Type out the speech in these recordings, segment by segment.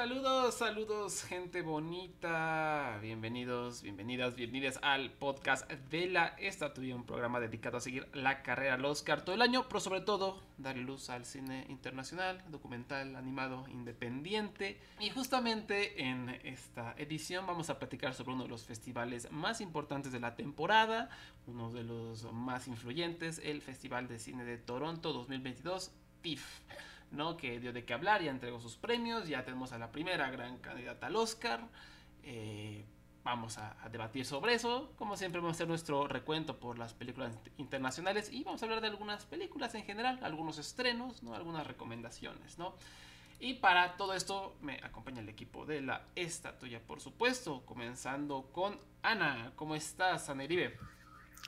Saludos, saludos, gente bonita. Bienvenidos, bienvenidas, bienvenidas al podcast de la Estatua, un programa dedicado a seguir la carrera al Oscar todo el año, pero sobre todo darle luz al cine internacional, documental, animado, independiente. Y justamente en esta edición vamos a platicar sobre uno de los festivales más importantes de la temporada, uno de los más influyentes, el Festival de Cine de Toronto 2022, TIFF. ¿No? que dio de qué hablar, ya entregó sus premios, ya tenemos a la primera gran candidata al Oscar. Eh, vamos a, debatir sobre eso. Como siempre vamos a hacer nuestro recuento por las películas internacionales y vamos a hablar de algunas películas en general, algunos estrenos, ¿no? algunas recomendaciones. ¿no? Y para todo esto me acompaña el equipo de la Estatuya, por supuesto, comenzando con Ana. ¿Cómo estás, Ana Iribe?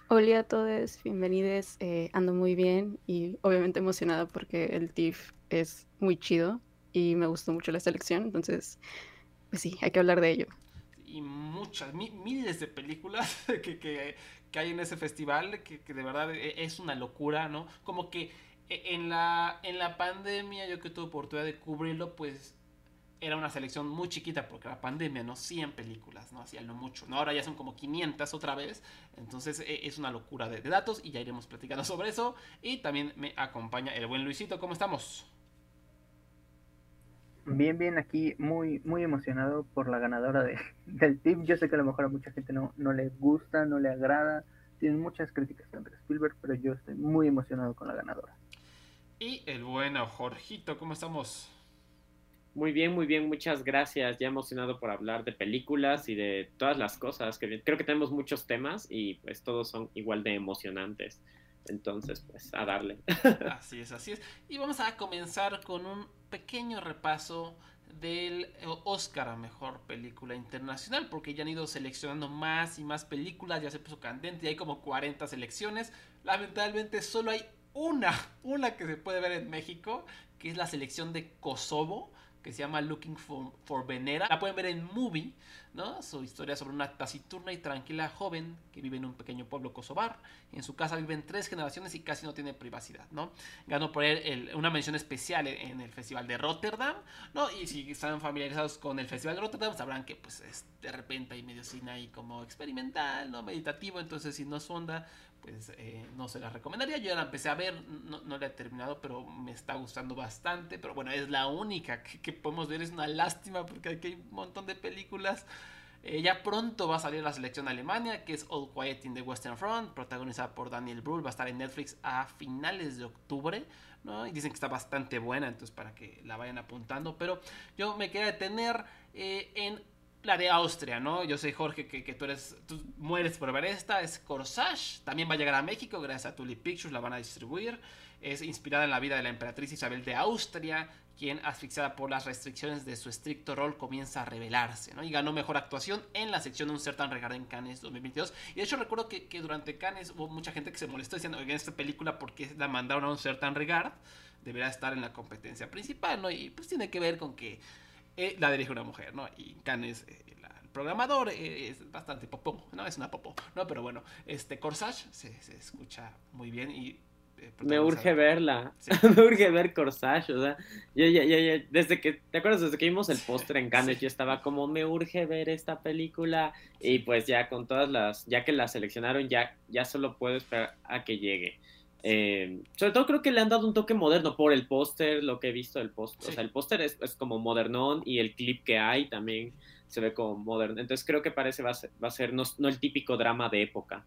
Hola a todos, bienvenidos. Eh, ando muy bien y obviamente emocionada porque el TIFF es muy chido y me gustó mucho la selección, entonces, pues sí, hay que hablar de ello. Y muchas, miles de películas que, que, que, hay en ese festival, que, que, de verdad e, es una locura, ¿no? Como que e, en la, en la pandemia yo que tuve oportunidad de cubrirlo, pues era una selección muy chiquita porque la pandemia, ¿no? 100 películas, ¿no? Hacía lo mucho, ¿no? Ahora ya son como 500 otra vez. Entonces e, es una locura de, de, datos y ya iremos platicando sobre eso. Y también me acompaña el buen Luisito. ¿Cómo estamos? Bien, bien, aquí muy, muy emocionado por la ganadora de, del tip. Yo sé que a lo mejor a mucha gente no, no le gusta, no le agrada. Tienen muchas críticas contra Spielberg, pero yo estoy muy emocionado con la ganadora. Y el bueno Jorgito, ¿cómo estamos? Muy bien, muy bien, muchas gracias. Ya emocionado por hablar de películas y de todas las cosas. Que creo que tenemos muchos temas y pues todos son igual de emocionantes. Entonces, pues a darle. Así es, así es. Y vamos a comenzar con un pequeño repaso del Oscar a Mejor Película Internacional, porque ya han ido seleccionando más y más películas, ya se puso candente, y hay como 40 selecciones. Lamentablemente solo hay una, una que se puede ver en México, que es la selección de Kosovo que se llama Looking for, Venera. La pueden ver en Movie, ¿no? Su historia sobre una taciturna y tranquila joven que vive en un pequeño pueblo kosovar. En su casa viven tres generaciones y casi no tiene privacidad, ¿no? Ganó por él una mención especial en el Festival de Rotterdam, ¿no? Y si están familiarizados con el Festival de Rotterdam, sabrán que pues es de repente hay medio cine ahí como experimental, ¿no? Meditativo, entonces si no es onda, pues no se la recomendaría. Yo ya la empecé a ver, no, no, la he terminado, pero me está gustando bastante. Pero bueno, es la única que, podemos ver, es una lástima porque aquí hay un montón de películas. Eh, ya pronto va a salir la selección Alemania, que es All Quiet in the Western Front, protagonizada por Daniel Brühl. Va a estar en Netflix a finales de octubre, ¿no? Y dicen que está bastante buena, entonces para que la vayan apuntando. Pero yo me quería detener eh, en la de Austria, ¿no? Yo sé, Jorge, que, tú eres, tú mueres por ver esta, es Corsage, también va a llegar a México gracias a Tulip Pictures, la van a distribuir, es inspirada en la vida de la emperatriz Isabel de Austria, quien, asfixiada por las restricciones de su estricto rol, comienza a rebelarse, ¿no? Y ganó mejor actuación en la sección de un Certain Regard en Cannes 2022. Y de hecho recuerdo que, durante Cannes hubo mucha gente que se molestó diciendo, en esta película, porque la mandaron a un Certain Regard? Deberá estar en la competencia principal, ¿no? Y pues tiene que ver con que eh, la dirige una mujer, ¿no? Y Canes, eh, el programador, eh, es bastante popó, ¿no? Es una popó, ¿no? Pero bueno, este Corsage se, se escucha muy bien y... me urge verla, me urge ver Corsage, o sea, ya, ya, ya, desde que, ¿te acuerdas? Desde que vimos el póster en Cannes, yo estaba como, me urge ver esta película, y pues ya con todas las, ya que la seleccionaron, ya, ya solo puedo esperar a que llegue. Eh, sobre todo creo que le han dado un toque moderno por el póster, lo que he visto del póster. O sea, el póster es, como modernón y el clip que hay también se ve como moderno. Entonces creo que parece va a ser, va a ser no, el típico drama de época.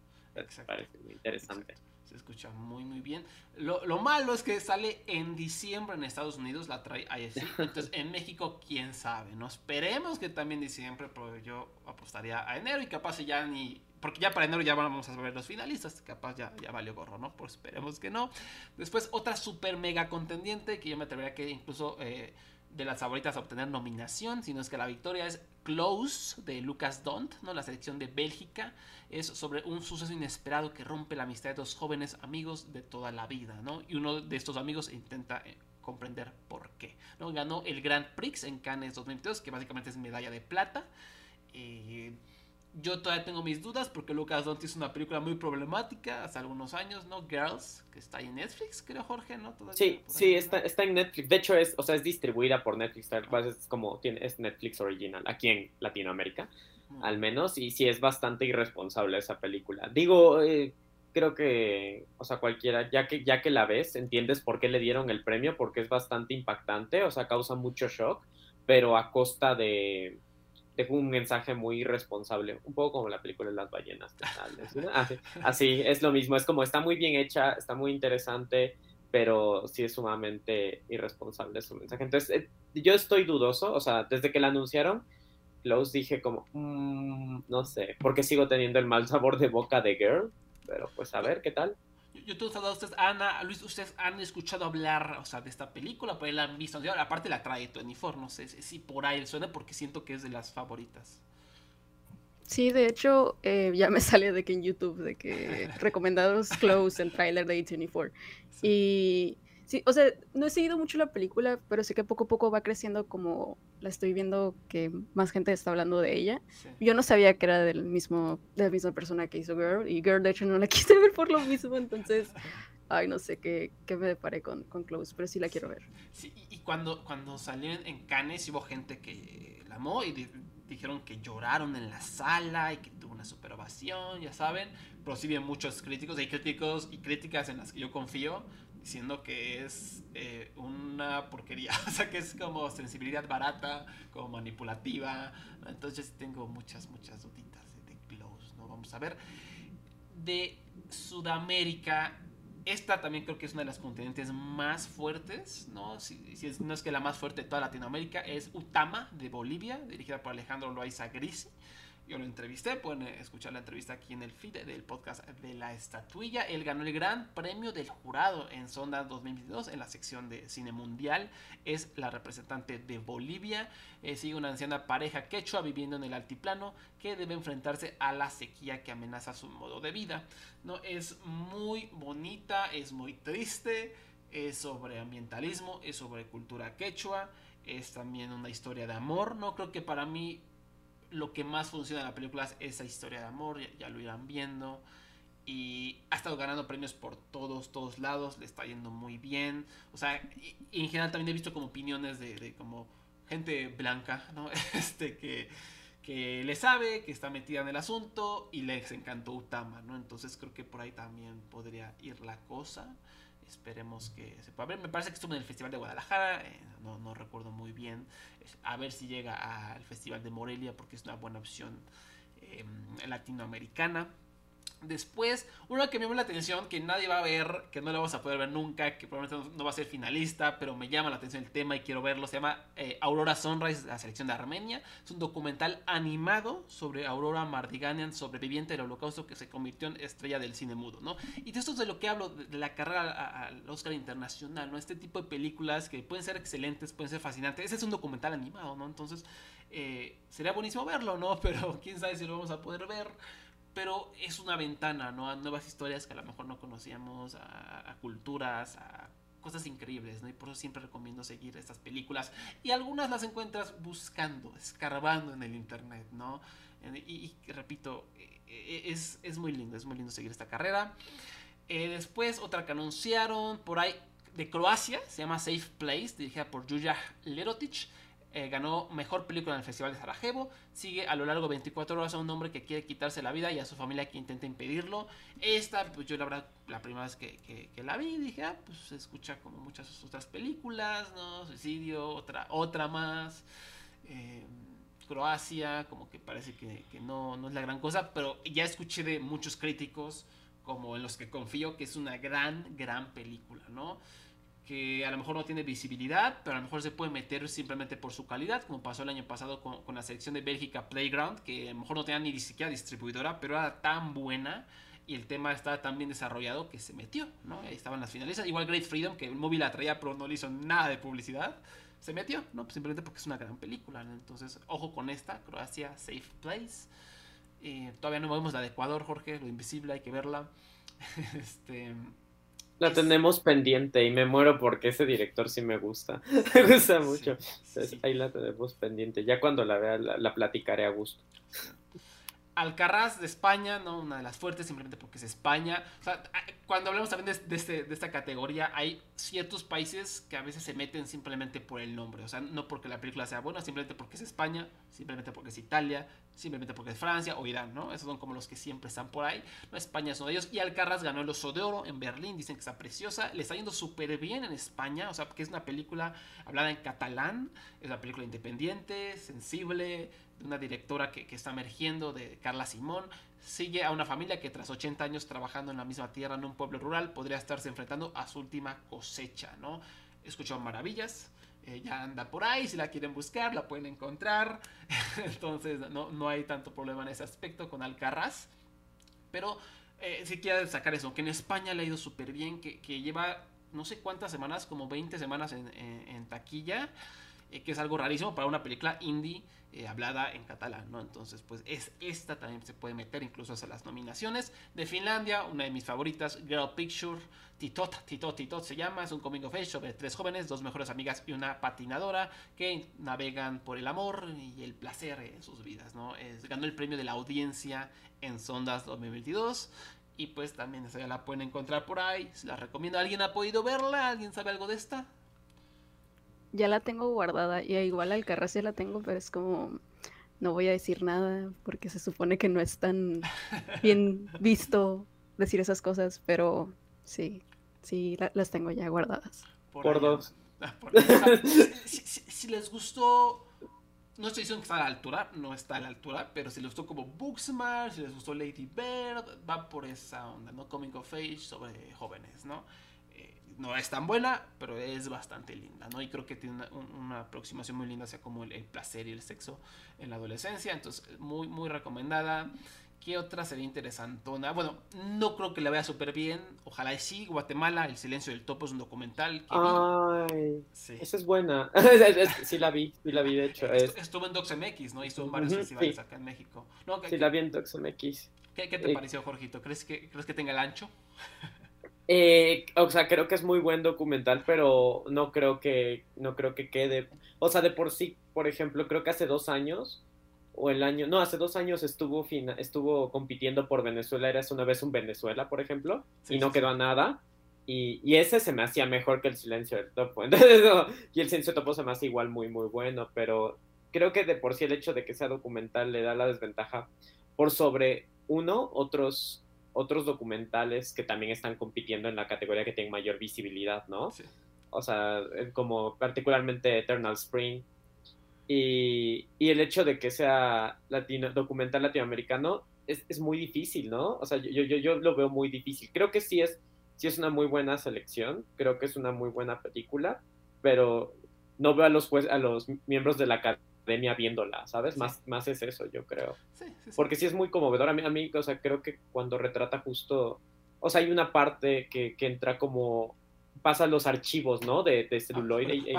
Parece muy interesante. Se escucha muy, muy bien. Lo, lo, malo es que sale en diciembre en Estados Unidos, la trae IFC. Entonces en México, quién sabe. No esperemos que también diciembre, pero yo apostaría a enero y capaz ya ni porque ya para enero ya vamos a ver los finalistas. Capaz ya, ya valió gorro, ¿no? Pues esperemos que no. Después, otra super mega contendiente que yo me atrevería que incluso eh, de las favoritas a obtener nominación, sino es que la victoria es Close de Lucas Dont, ¿no? La selección de Bélgica. Es sobre un suceso inesperado que rompe la amistad de dos jóvenes amigos de toda la vida, ¿no? Y uno de estos amigos intenta. Eh, comprender por qué. ¿no? Ganó el Grand Prix en Cannes 2022, que básicamente es medalla de plata. Eh, yo todavía tengo mis dudas porque Lucas Dont hizo una película muy problemática hace algunos años, ¿no? Girls, que está en Netflix, creo Jorge, ¿no? sí, sí, está, está en Netflix. De hecho, es, o sea, es distribuida por Netflix, tal cual es como tiene, es Netflix original, aquí en Latinoamérica, al menos, y sí es bastante irresponsable esa película. Digo, eh, creo que, o sea, cualquiera, ya que, ya que la ves, entiendes por qué le dieron el premio, porque es bastante impactante, o sea, causa mucho shock, pero a costa de, de un mensaje muy irresponsable, un poco como la película de las ballenas. Así, es lo mismo, es como está muy bien hecha, está muy interesante, pero sí es sumamente irresponsable su mensaje. Entonces, eh, yo estoy dudoso, o sea, desde que la anunciaron, los dije como, mm, no sé, porque sigo teniendo el mal sabor de boca de Girl, pero pues a ver qué tal. YouTube, ustedes, Ana, Luis, ustedes han escuchado hablar, o sea, de esta película, por ahí la han visto. Aparte la trae 24, no sé si por ahí suena porque siento que es de las favoritas. Sí, de hecho, eh, ya me sale de que en YouTube, de que recomendados Close, el trailer de A24. Y Sí, o sea, no he seguido mucho la película, pero sé que poco a poco va creciendo como la estoy viendo que más gente está hablando de ella. Yo no sabía que era del mismo, de la misma persona que hizo Girl, y Girl de hecho no la quise ver por lo mismo, entonces, ay, no sé qué, qué me deparé con, con Close, pero sí la quiero ver. Sí, y cuando, cuando salió en Cannes hubo gente que la amó y dijeron que lloraron en la sala y que tuvo una super ovación, ya saben, pero sí bien muchos críticos, hay críticos y críticas en las que yo confío, diciendo que es eh, una porquería, o sea, que es como sensibilidad barata, como manipulativa. Entonces tengo muchas, muchas duditas de, Close, ¿no? Vamos a ver. De Sudamérica, esta también creo que es una de las continentes más fuertes, ¿no? Si, si no es que la más fuerte de toda Latinoamérica, es Utama de Bolivia, dirigida por Alejandro Loaiza Grisi. Yo lo entrevisté, pueden escuchar la entrevista aquí en el feed del podcast de la estatuilla. Él ganó el gran premio del jurado en Sonda 2022 en la sección de cine mundial. Es la representante de Bolivia. Eh, sigue una anciana pareja quechua viviendo en el altiplano que debe enfrentarse a la sequía que amenaza su modo de vida. ¿no? Es muy bonita, es muy triste, es sobre ambientalismo, es sobre cultura quechua, es también una historia de amor. No creo que para mí lo que más funciona en la película es esa historia de amor, ya, lo irán viendo. Y ha estado ganando premios por todos, todos lados, le está yendo muy bien. O sea, en general también he visto como opiniones de, como gente blanca, ¿no? Este que, que le sabe, que está metida en el asunto y les encantó Utama, ¿no? Entonces creo que por ahí también podría ir la cosa. Esperemos que se pueda ver. Me parece que estuvo en el Festival de Guadalajara, eh, no, no, recuerdo muy bien. A ver si llega al Festival de Morelia, porque es una buena opción eh, latinoamericana. Después, una que me llama la atención, que nadie va a ver, que no la vamos a poder ver nunca, que probablemente no va a ser finalista, pero me llama la atención el tema y quiero verlo, se llama eh, Aurora Sunrise, la selección de Armenia. Es un documental animado sobre Aurora Mardiganian, sobreviviente del holocausto que se convirtió en estrella del cine mudo, ¿no? Y esto es de lo que hablo, de, la carrera al Oscar Internacional, ¿no? Este tipo de películas que pueden ser excelentes, pueden ser fascinantes. Ese es un documental animado, ¿no? Entonces, eh, sería buenísimo verlo, ¿no? Pero quién sabe si lo vamos a poder ver pero es una ventana, ¿no? A nuevas historias que a lo mejor no conocíamos, a, culturas, a cosas increíbles, ¿no? Y por eso siempre recomiendo seguir estas películas. Y algunas las encuentras buscando, escarbando en el internet, ¿no? Y, repito, e, e, es, es, muy lindo, es muy lindo seguir esta carrera. Eh, después, otra que anunciaron por ahí de Croacia, se llama Safe Place, dirigida por Julia Lerotic. Eh, ganó mejor película en el Festival de Sarajevo. Sigue a lo largo de 24 horas a un hombre que quiere quitarse la vida y a su familia que intenta impedirlo. Esta, pues yo la verdad, la primera vez que, la vi, dije, ah, pues se escucha como muchas otras películas, ¿no? Suicidio, otra, otra más. Eh, Croacia, como que parece que, que no, no es la gran cosa, pero ya escuché de muchos críticos, como en los que confío, que es una gran, gran película, ¿no? Que a lo mejor no tiene visibilidad, pero a lo mejor se puede meter simplemente por su calidad, como pasó el año pasado con, la selección de Bélgica Playground, que a lo mejor no tenía ni siquiera distribuidora, pero era tan buena y el tema estaba tan bien desarrollado que se metió, ¿no? Ahí estaban las finalistas. Igual Great Freedom, que el móvil la traía, pero no le hizo nada de publicidad, se metió, ¿no? Pues simplemente porque es una gran película, Entonces, ojo con esta, Croacia Safe Place. Eh, todavía no vemos la de Ecuador, Jorge, lo invisible, hay que verla. este. La tenemos pendiente y me muero porque ese director sí me gusta. me gusta mucho. ahí la tenemos pendiente. Ya cuando la vea la, platicaré a gusto. Alcarraz de España, ¿no? Una de las fuertes simplemente porque es España. O sea, cuando hablamos también de, este, de, esta categoría, hay ciertos países que a veces se meten simplemente por el nombre. O sea, no porque la película sea buena, simplemente porque es España, simplemente porque es Italia, simplemente porque es Francia o Irán, ¿no? Esos son como los que siempre están por ahí. España es uno de ellos. Y Alcarraz ganó el Oso de Oro en Berlín, dicen que está preciosa. Le está yendo súper bien en España, o sea, que es una película hablada en catalán, es una película independiente, sensible una directora que, está emergiendo, de Carla Simón, sigue a una familia que tras 80 años trabajando en la misma tierra en un pueblo rural podría estarse enfrentando a su última cosecha, ¿no? Escuchó maravillas, eh, ya anda por ahí, si la quieren buscar, la pueden encontrar, entonces no, no, hay tanto problema en ese aspecto con Alcarraz, pero eh, si quiero sacar eso, que en España le ha ido súper bien, que, lleva no sé cuántas semanas, como 20 semanas en, taquilla, eh, que es algo rarísimo para una película indie eh, hablada en catalán, ¿no? Entonces, pues es esta también se puede meter incluso a las nominaciones. De Finlandia, una de mis favoritas, Girl Picture, Titot, Titot, Titot se llama, es un coming of age sobre tres jóvenes, dos mejores amigas y una patinadora que navegan por el amor y el placer en sus vidas, ¿no? Es, ganó el premio de la audiencia en Sondas 2022 y pues también esa ya la pueden encontrar por ahí, se la recomiendo. ¿Alguien ha podido verla? ¿Alguien sabe algo de esta? Ya la tengo guardada y igual al ya la tengo, pero es como no voy a decir nada porque se supone que no es tan bien visto decir esas cosas, pero sí, sí las tengo ya guardadas. Por, dos. Si, les gustó, no estoy diciendo que está a la altura, no está a la altura, pero si les gustó como Booksmart, si les gustó Lady Bird, va por esa onda, ¿no? Coming of Age sobre jóvenes, ¿no? No es tan buena, pero es bastante linda, ¿no? Y creo que tiene una, aproximación muy linda hacia como el, placer y el sexo en la adolescencia, entonces muy, muy recomendada. ¿Qué otra sería interesantona? Bueno, no creo que la vea súper bien. Ojalá y sí. Guatemala, El silencio del topo es un documental. Que Ay, esa es buena. sí la vi, sí la vi de hecho. Estuvo en DocsMX, ¿no? Y estuvo en varios festivales acá en México. sí, la vi en DocsMX. ¿Qué, qué te eh, pareció, Jorgito? ¿Crees que, ¿Crees que tenga el ancho? Eh, o sea, creo que es muy buen documental, pero no creo que no creo que quede. O sea, de por sí, por ejemplo, creo que hace dos años o el año, no, hace dos años estuvo estuvo compitiendo por Venezuela, eras una vez un Venezuela, por ejemplo, y no quedó a nada. Y, y, ese se me hacía mejor que el silencio del topo. y el silencio del topo se me hace igual muy, muy bueno, pero creo que de por sí el hecho de que sea documental le da la desventaja por sobre uno, otros otros documentales que también están compitiendo en la categoría que tienen mayor visibilidad, ¿no? Sí. O sea, como particularmente Eternal Spring. Y, y el hecho de que sea latino, documental latinoamericano es, es, muy difícil, ¿no? O sea, yo, yo, yo lo veo muy difícil. Creo que sí es, sí es una muy buena selección, creo que es una muy buena película, pero no veo a los, a los miembros de la academia viéndola, ¿sabes? Más, más es eso, yo creo. Porque sí es muy conmovedor. A mí, a mí, o sea, creo que cuando retrata justo, o sea, hay una parte que, que entra como pasa los archivos, ¿no? De, de celuloide.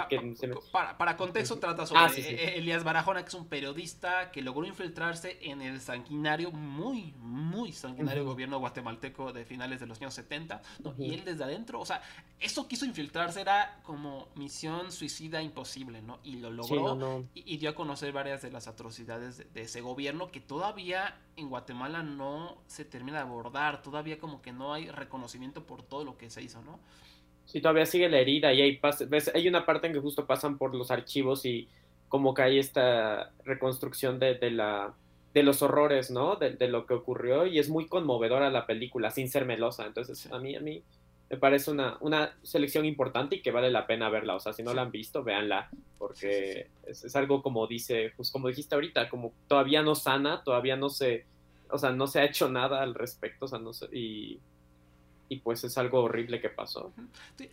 para, para, contexto, trata sobre ah, e-, Elías Barajona, que es un periodista que logró infiltrarse en el sanguinario, muy, muy sanguinario gobierno guatemalteco de finales de los años 70, Y él desde adentro, o sea, eso quiso infiltrarse era como misión suicida imposible, ¿no? Y lo logró Y, dio a conocer varias de las atrocidades de, de ese gobierno que todavía en Guatemala no se termina de abordar, todavía como que no hay reconocimiento por todo lo que se hizo, ¿no? Sí, todavía sigue la herida y hay, ves, hay una parte en que justo pasan por los archivos y como que hay esta reconstrucción de, de la, de los horrores, ¿no? De, de, lo que ocurrió y es muy conmovedora la película, sin ser melosa. Entonces, a mí, a mí me parece una, una selección importante y que vale la pena verla. O sea, si no la han visto, véanla, porque es, es, algo como dice, pues como dijiste ahorita, como todavía no sana, todavía no se, o sea, no se ha hecho nada al respecto, o sea, no sé, y y pues es algo horrible que pasó.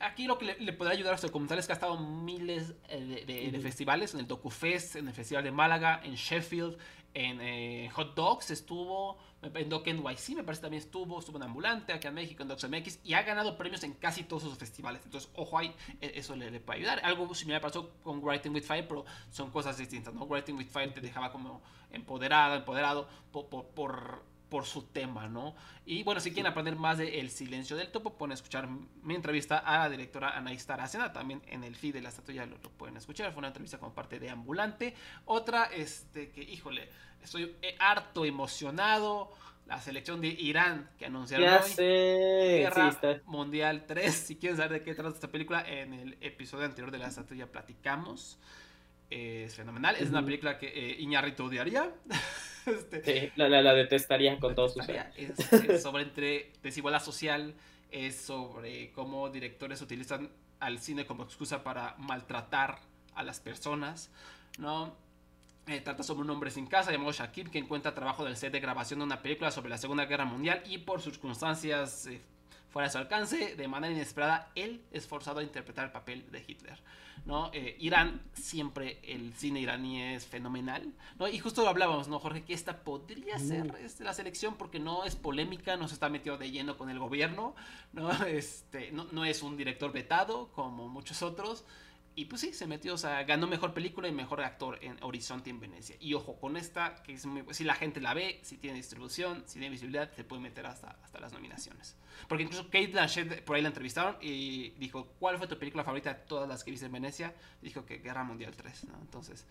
Aquí lo que le, puede ayudar a este documental es que ha estado miles eh, de, festivales, en el DocuFest, en el Festival de Málaga, en Sheffield, en eh, Hot Dogs estuvo, en Doc NYC me parece también estuvo, estuvo en Ambulante, acá en México, en Docs MX, y ha ganado premios en casi todos esos festivales. Entonces, ojo ahí, e, eso le, puede ayudar. Algo similar pasó con Writing with Fire, pero son cosas distintas, ¿no? Writing with Fire te dejaba como empoderado, empoderado por, por por su tema, ¿no? Y bueno, si quieren aprender más de El silencio del topo, pueden escuchar mi entrevista a la directora Anaís Taracena, también en el feed de la estatua lo, lo, pueden escuchar, fue una entrevista con parte de Ambulante. Otra, este, que híjole, estoy eh, harto emocionado, la selección de Irán que anunciaron ya hoy. Sé. Guerra sí. Mundial 3. Si quieren saber de qué trata esta película, en el episodio anterior de la estatua ya platicamos. Eh, es fenomenal. Es una película que eh, Iñarrito odiaría. este, sí, la, la, la, detestaría con todos sus es, es sobre entre desigualdad social, es sobre cómo directores utilizan al cine como excusa para maltratar a las personas, ¿no? Eh, trata sobre un hombre sin casa llamado Shakib que encuentra trabajo del set de grabación de una película sobre la Segunda Guerra Mundial y por circunstancias eh, fuera de su alcance, de manera inesperada, él es forzado a interpretar el papel de Hitler. ¿no? Eh, Irán, siempre el cine iraní es fenomenal. ¿no? Y justo lo hablábamos, ¿no, Jorge? Que esta podría ser este, la selección porque no es polémica, no se está metido de lleno con el gobierno, ¿no? Este, no, no es un director vetado como muchos otros. Y pues sí, se metió, o sea, ganó mejor película y mejor actor en Horizonte en Venecia. Y ojo, con esta, que es muy, si la gente la ve, si tiene distribución, si tiene visibilidad, se puede meter hasta, hasta las nominaciones. Porque incluso Kate Blanchett por ahí la entrevistaron y dijo, ¿cuál fue tu película favorita de todas las que viste en Venecia? Dijo que Guerra Mundial 3, ¿no? Entonces...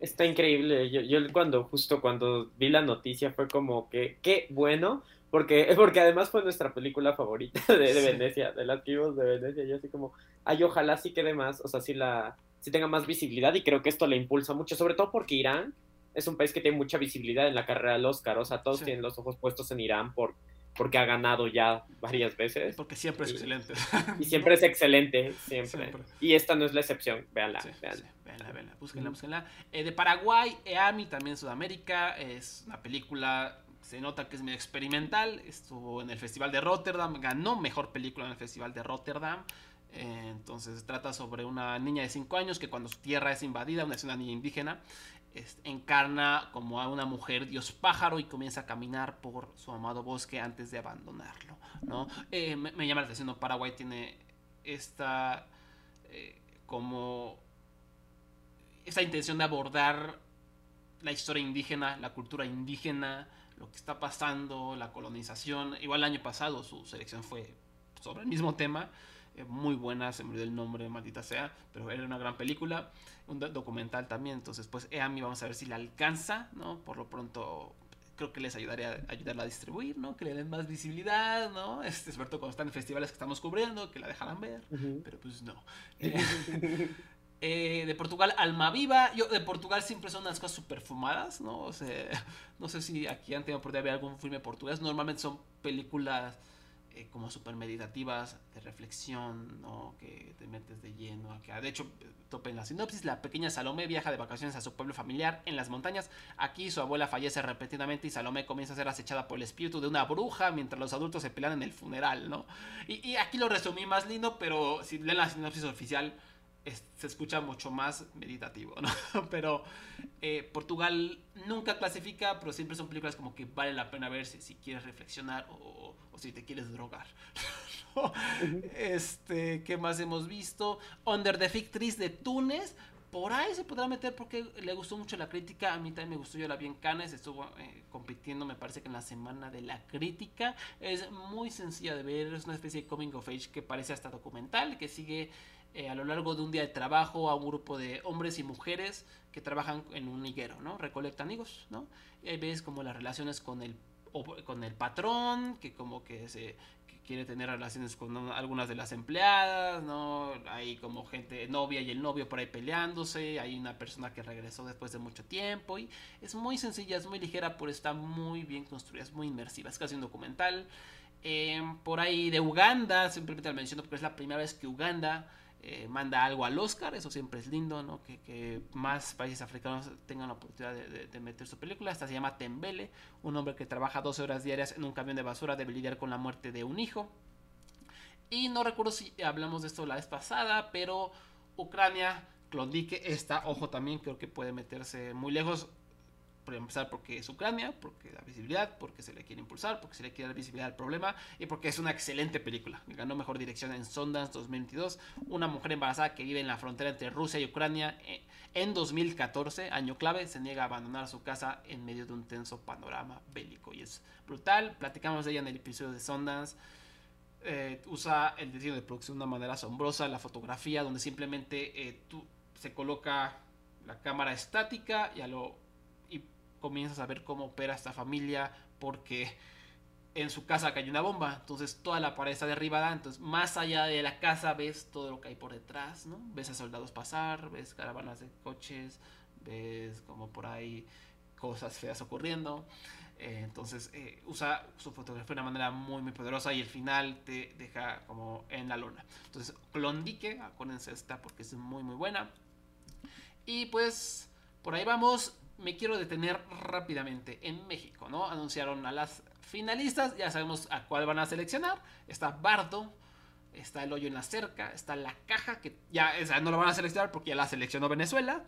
Está increíble. Yo, yo cuando, justo cuando vi la noticia fue como que, qué bueno, porque, porque además fue nuestra película favorita de. Venecia, de las que vimos de Venecia. Yo así como, ay, ojalá sí quede más, o sea, sí, la, sí tenga más visibilidad y creo que esto le impulsa mucho, sobre todo porque Irán es un país que tiene mucha visibilidad en la carrera del Oscar, o sea, todos sí. tienen los ojos puestos en Irán por, porque ha ganado ya varias veces. Porque siempre es y, excelente. Y siempre es excelente, siempre. siempre. Y esta no es la excepción, véanla, sí, véanla. Sí, véanla, véanla, búsquenla, búsquenla. Eh, de Paraguay, EAMI, también Sudamérica, es una película se nota que es medio experimental. Estuvo en el Festival de Rotterdam, ganó mejor película en el Festival de Rotterdam. Eh, entonces trata sobre una niña de 5 años que cuando su tierra es invadida, una, es una niña indígena, encarna como a una mujer dios pájaro y comienza a caminar por su amado bosque antes de abandonarlo. ¿no? Eh, me, me, llama la atención, ¿no? Paraguay tiene esta eh, como esta intención de abordar la historia indígena, la cultura indígena, lo que está pasando, la colonización. Igual el año pasado su selección fue sobre el mismo tema, eh, muy buena, se me olvidó el nombre, maldita sea, pero era una gran película, un documental también, entonces pues EAMI vamos a ver si la alcanza, ¿no? Por lo pronto creo que les ayudaría a ayudarla a distribuir, ¿no? Que le den más visibilidad, ¿no? Este, sobre todo cuando están en festivales que estamos cubriendo, que la dejaran ver, uh -huh. pero pues no. Eh, de Portugal, Almaviva. Yo, de Portugal siempre son unas cosas super fumadas, ¿no? O sea, no sé si aquí han tenido ver algún filme portugués. Normalmente son películas eh, como super meditativas, de reflexión, ¿no? Que te metes de lleno. Acá. De hecho, topen la sinopsis. La pequeña Salomé viaja de vacaciones a su pueblo familiar en las montañas. Aquí su abuela fallece repentinamente y Salomé comienza a ser acechada por el espíritu de una bruja mientras los adultos se pelean en el funeral, ¿no? Y aquí lo resumí más lindo, pero si leen la sinopsis oficial se escucha mucho más meditativo, ¿no? Pero eh, Portugal nunca clasifica, pero siempre son películas como que vale la pena ver si, quieres reflexionar o, o, si te quieres drogar. ¿no? Este, ¿qué más hemos visto? Under the Fig Trees de Túnez. Por ahí se podrá meter porque le gustó mucho la crítica. A mí también me gustó. Yo la vi en Cannes. Estuvo eh, compitiendo, me parece que en la semana de la crítica. Es muy sencilla de ver. Es una especie de coming of age que parece hasta documental. Que sigue eh, a lo largo de un día de trabajo a un grupo de hombres y mujeres que trabajan en un higuero, ¿no? Recolectan higos, ¿no? Y ahí ves como las relaciones con el, con el patrón, que como que se quiere tener relaciones con algunas de las empleadas, ¿no? Hay como gente, novia y el novio por ahí peleándose, hay una persona que regresó después de mucho tiempo y es muy sencilla, es muy ligera, pero está muy bien construida, es muy inmersiva, es casi un documental. Eh, por ahí de Uganda, simplemente lo menciono porque es la primera vez que Uganda eh, manda algo al Oscar, eso siempre es lindo, ¿no? Que, que más países africanos tengan la oportunidad de, de, de, meter su película. Esta se llama Tembele, un hombre que trabaja 12 horas diarias en un camión de basura debe lidiar con la muerte de un hijo. Y no recuerdo si hablamos de esto la vez pasada, pero Ucrania, Klondike, esta, ojo también, creo que puede meterse muy lejos. Por empezar porque es Ucrania, porque da visibilidad, porque se le quiere impulsar, porque se le quiere dar visibilidad al problema y porque es una excelente película. Ganó mejor dirección en Sundance 2022. Una mujer embarazada que vive en la frontera entre Rusia y Ucrania eh, en 2014, año clave, se niega a abandonar su casa en medio de un tenso panorama bélico y es brutal. Platicamos de ella en el episodio de Sundance. Eh, usa el diseño de producción de una manera asombrosa, la fotografía donde simplemente eh, tú, se coloca la cámara estática y a lo comienzas a ver cómo opera esta familia porque en su casa cayó una bomba, entonces toda la pared está derribada, entonces más allá de la casa ves todo lo que hay por detrás, ¿no? Ves a soldados pasar, ves caravanas de coches, ves como por ahí cosas feas ocurriendo. Eh, entonces eh, usa su fotografía de una manera muy muy poderosa y el final te deja como en la luna. Entonces Clondique, acuérdense esta porque es muy muy buena. Y pues por ahí vamos me quiero detener rápidamente en México, ¿no? Anunciaron a las finalistas, ya sabemos a cuál van a seleccionar. Está Bardo, está El Hoyo en la Cerca, está La Caja, que ya no lo van a seleccionar porque ya la seleccionó Venezuela.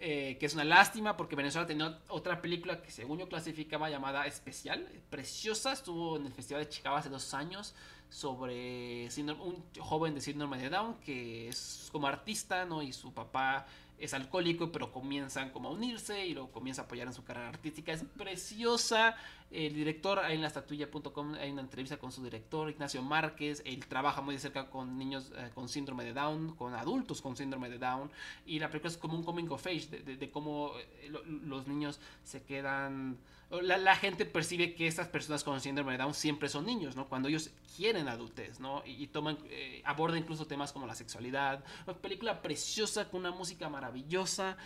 Eh, que es una lástima porque Venezuela tenía otra película que según yo clasificaba llamada Especial, preciosa, estuvo en el Festival de Chicago hace dos años sobre un joven de síndrome de Down que es como artista, ¿no? Y su papá es alcohólico, pero comienzan como a unirse y lo comienza a apoyar en su carrera artística. Es preciosa. El director, ahí en la estatuilla.com hay una entrevista con su director, Ignacio Márquez. Él trabaja muy de cerca con niños eh, con síndrome de Down, con adultos con síndrome de Down. Y la película es como un coming of age de, cómo eh, los niños se quedan la, gente percibe que estas personas con síndrome de Down siempre son niños, ¿no? Cuando ellos quieren adultez, ¿no? Y, toman, eh, aborda incluso temas como la sexualidad. Una película preciosa con una música maravillosa.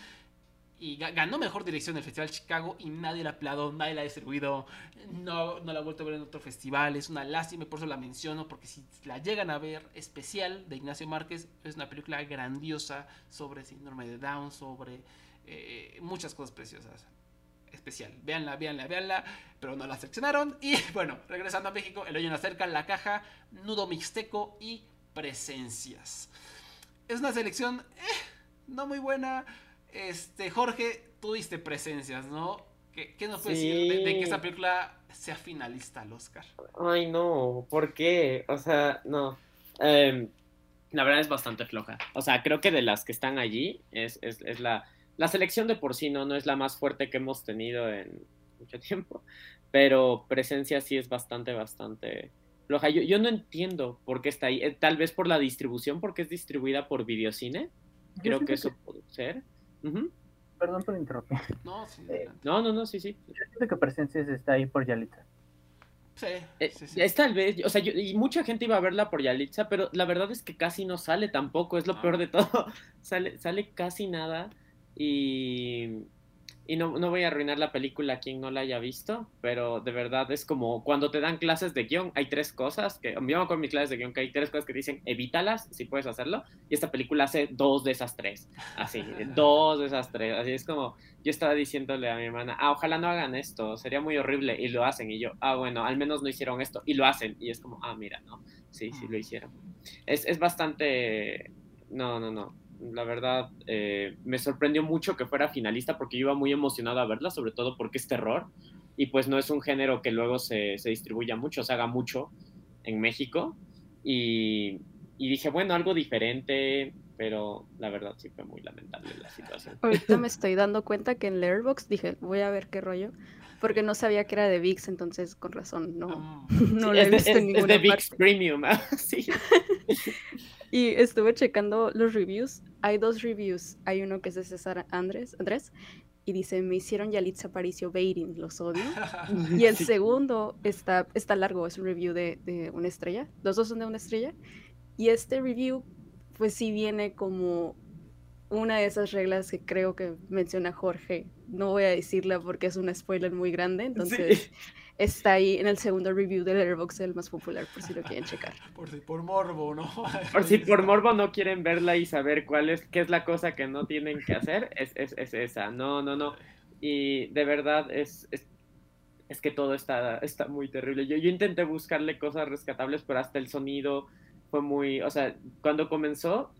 Y ganó mejor dirección del Festival de Chicago y nadie la ha nadie la ha distribuido, no, no la ha vuelto a ver en otro festival. Es una lástima y por eso la menciono, porque si la llegan a ver, especial de Ignacio Márquez, es una película grandiosa sobre síndrome de Down, sobre eh, muchas cosas preciosas especial. Véanla, véanla, véanla, pero no la seleccionaron. Y bueno, regresando a México, el hoyo en acerca, la caja, nudo mixteco y presencias. Es una selección eh, no muy buena. Este, Jorge, tuviste presencias, ¿no? ¿Qué, nos puedes decir de, que esta película sea finalista al Oscar? Ay, no, ¿por qué? O sea, no. Em, la verdad es bastante floja. O sea, creo que de las que están allí es, es, es la la selección de por sí no, no es la más fuerte que hemos tenido en mucho tiempo, pero presencia sí es bastante, bastante floja. Yo, no entiendo por qué está ahí. Eh, tal vez por la distribución, porque es distribuida por Videocine. Creo que eso puede ser. Perdón por interrumpir. Eh, no, no, no, sí, sí. Yo siento que Presencia está ahí por Yalitza. Sí, eh, sí, sí. Es tal vez, o sea, y mucha gente iba a verla por Yalitza, pero la verdad es que casi no sale tampoco, es lo peor de todo. sale, sale casi nada. Y, y no, no, voy a arruinar la película a quien no la haya visto, pero de verdad es como cuando te dan clases de guion, hay tres cosas, que yo me acuerdo en mis clases de guion que hay tres cosas que dicen evítalas si puedes hacerlo, y esta película hace dos de esas tres, así, dos de esas tres, así es como yo estaba diciéndole a mi hermana, ah, ojalá no hagan esto, sería muy horrible, y lo hacen, y yo, ah, bueno, al menos no hicieron esto, y lo hacen, y es como, ah, mira, no, sí, sí lo hicieron. Es, es bastante, no, no, no, la verdad, eh, me sorprendió mucho que fuera finalista porque yo iba muy emocionado a verla, sobre todo porque es terror y pues no es un género que luego se, se distribuya mucho, se haga mucho en México. Y, y, dije, bueno, algo diferente, pero la verdad sí fue muy lamentable la situación. Ahorita me estoy dando cuenta que en Letterboxd dije, voy a ver qué rollo, porque no sabía que era de VIX, entonces con razón no, Ah. no Sí, he de, visto en es- es ninguna de VIX parte. Premium, ah, sí. Y estuve checando los reviews. Hay dos reviews. Hay uno que es de César Andrés, Andrés y dice, me hicieron Yalitza Aparicio baiting, los odio. Y el Sí. segundo está, está largo, es un review de, de una estrella. Los dos son de una estrella. Y este review, pues sí viene como una de esas reglas que creo que menciona Jorge. No voy a decirla porque es un spoiler muy grande. Entonces está ahí en el segundo review de Letterboxd, el más popular, por si lo quieren checar. Por, si- por morbo, ¿no? Por si por morbo no quieren verla y saber cuál es, qué es la cosa que no tienen que hacer, es, es, es esa. No, no, no. Y de verdad es, es, es que todo está, está muy terrible. Yo, yo intenté buscarle cosas rescatables, pero hasta el sonido fue muy, o sea, cuando comenzó,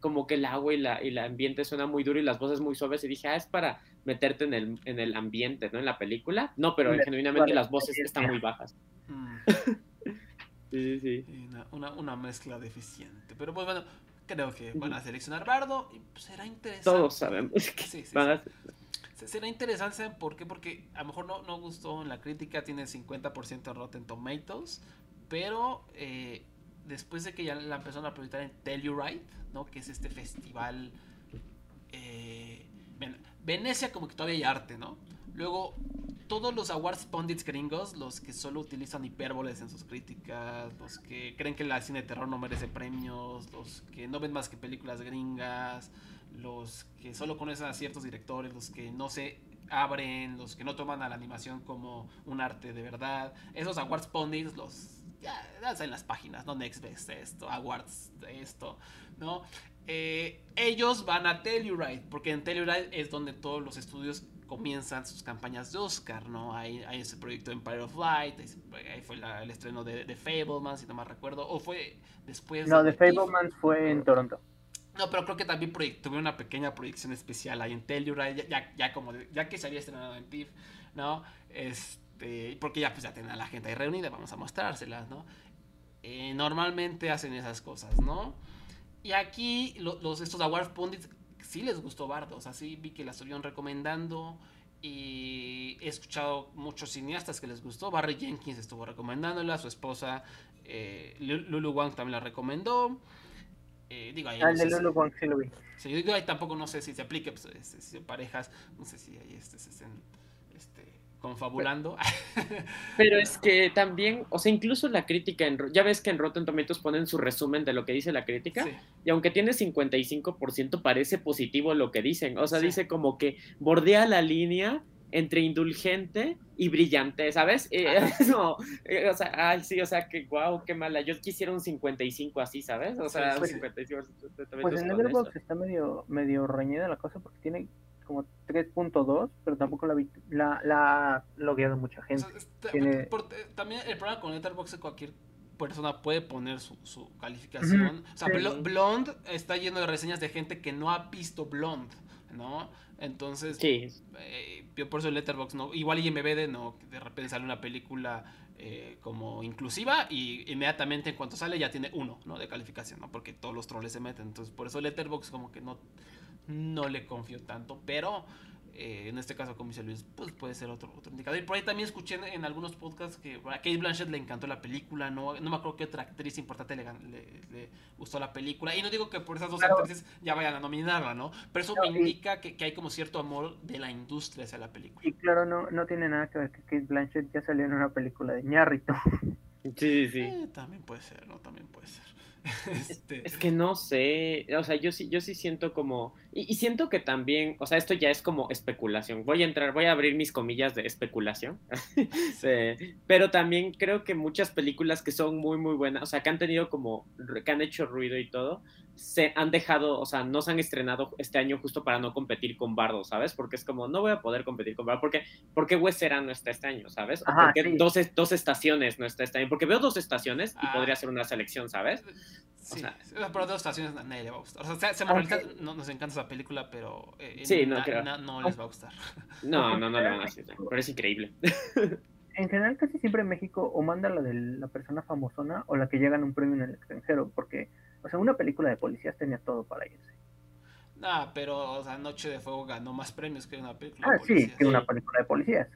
como que el agua y la, y el ambiente suena muy duro y las voces muy suaves y dije, ah, es para meterte en el, en el ambiente, ¿no? En la película. No, pero genuinamente las voces están muy bajas. Mm. sí, sí, sí. Una, una, mezcla deficiente. Pero pues bueno, creo que van a seleccionar Bardo y pues, será interesante. Todos sabemos que sí, sí, van a... Será interesante, ¿por qué? Porque a lo mejor no, no gustó en la crítica, tiene 50% Rotten Tomatoes, pero eh, después de que ya la empezaron a proyectar en Telluride, ¿no? Que es este festival. Eh, Venecia, como que todavía hay arte, ¿no? Luego, todos los awards pundits gringos, los que solo utilizan hipérboles en sus críticas, los que creen que la cine de terror no merece premios, los que no ven más que películas gringas, los que solo conocen a ciertos directores, los que no se abren, los que no toman a la animación como un arte de verdad. Esos awards pundits los ya, en las páginas, ¿no? Next Best esto, Awards esto, ¿no? Eh, ellos van a Telluride, porque en Telluride es donde todos los estudios comienzan sus campañas de Oscar, ¿no? Hay, hay ese proyecto Empire of Light, ahí fue el estreno de, de, Fableman, si no me recuerdo, o fue después... No, de, Fableman fue en Toronto. No, pero creo que también tuve una pequeña proyección especial ahí en Telluride, ya, ya, como ya que se había estrenado en TIFF, ¿no? Este este, porque ya pues ya tienen a la gente ahí reunida, vamos a mostrárselas, ¿no? Eh, normalmente hacen esas cosas, ¿no? Y aquí los, estos Awards Pundits sí les gustó Bardo, o sea, sí vi que la estuvieron recomendando y he escuchado muchos cineastas que les gustó. Barry Jenkins estuvo recomendándola, su esposa eh, Lulu Wang también la recomendó. Eh, digo, ahí, ah, de Lulu Wang sí lo vi. Sí, digo, ahí tampoco no sé si se aplique, pues, si parejas, no sé si ahí este, estén confabulando. Pero es que también, o sea, incluso la crítica, en, ya ves que en Rotten Tomatoes ponen su resumen de lo que dice la crítica, y aunque tiene 55% parece positivo lo que dicen, o sea, dice como que bordea la línea entre indulgente y brillante, ¿sabes? Eh, no, eh, o sea, ay, sí, o sea, que guau, qué mala. Yo quisiera un 55 así, ¿sabes? O sea, pues, 55. Pues en Letterboxd está medio, medio reñida la cosa porque tiene como 3.2, pero tampoco la, la, la logueado mucha gente. también el problema con Letterboxd es cualquier persona puede poner su, su calificación. O sea, Blonde está lleno de reseñas de gente que no ha visto Blonde, ¿no? Entonces, sí. Eh, por eso Letterboxd, ¿no? Igual IMBD, ¿no? De repente sale una película eh, como inclusiva y inmediatamente en cuanto sale ya tiene uno, ¿no? De calificación, ¿no? Porque todos los troles se meten. Entonces, por eso Letterboxd como que no no le confío tanto, pero eh, en este caso, como dice Luis, pues puede ser otro, otro indicador. Y por ahí también escuché en, algunos podcasts que a Kate Blanchett le encantó la película, no, no me acuerdo qué otra actriz importante le, le, gustó la película. Y no digo que por esas dos actrices ya vayan a nominarla, ¿no? Pero eso me indica que, que, hay como cierto amor de la industria hacia la película. Y claro, no, no tiene nada que ver que Kate Blanchett ya salió en una película de ñarrito. Sí, sí. Eh, también puede ser, ¿no? También puede ser. Este... Es que no sé, o sea, yo sí, yo sí siento como, y, siento que también, o sea, esto ya es como especulación. Voy a entrar, voy a abrir mis comillas de especulación, pero también creo que muchas películas que son muy, muy buenas, o sea, que han tenido como, que han hecho ruido y todo, se han dejado, o sea, no se han estrenado este año justo para no competir con Bardo, ¿sabes? Porque es como, no voy a poder competir con Bardo, porque, porque Westera no está este año, ¿sabes? O porque dos, dos estaciones no está este año, porque veo dos estaciones y podría ah. ser una selección, ¿sabes? Sí, o sea, pero dos estaciones nadie le va a gustar. O sea, se, no, nos encanta esa película, pero eh, sí, no, creo. no les va a gustar. No, no, no le van a decir, pero es increíble. En general, casi siempre en México o manda la de la persona famosona o la que llega a un premio en el extranjero, porque o sea, una película de policías tenía todo para irse. Nah, pero, o sea, Noche de Fuego ganó más premios que una película ah, de policías. sí, que una película de policías.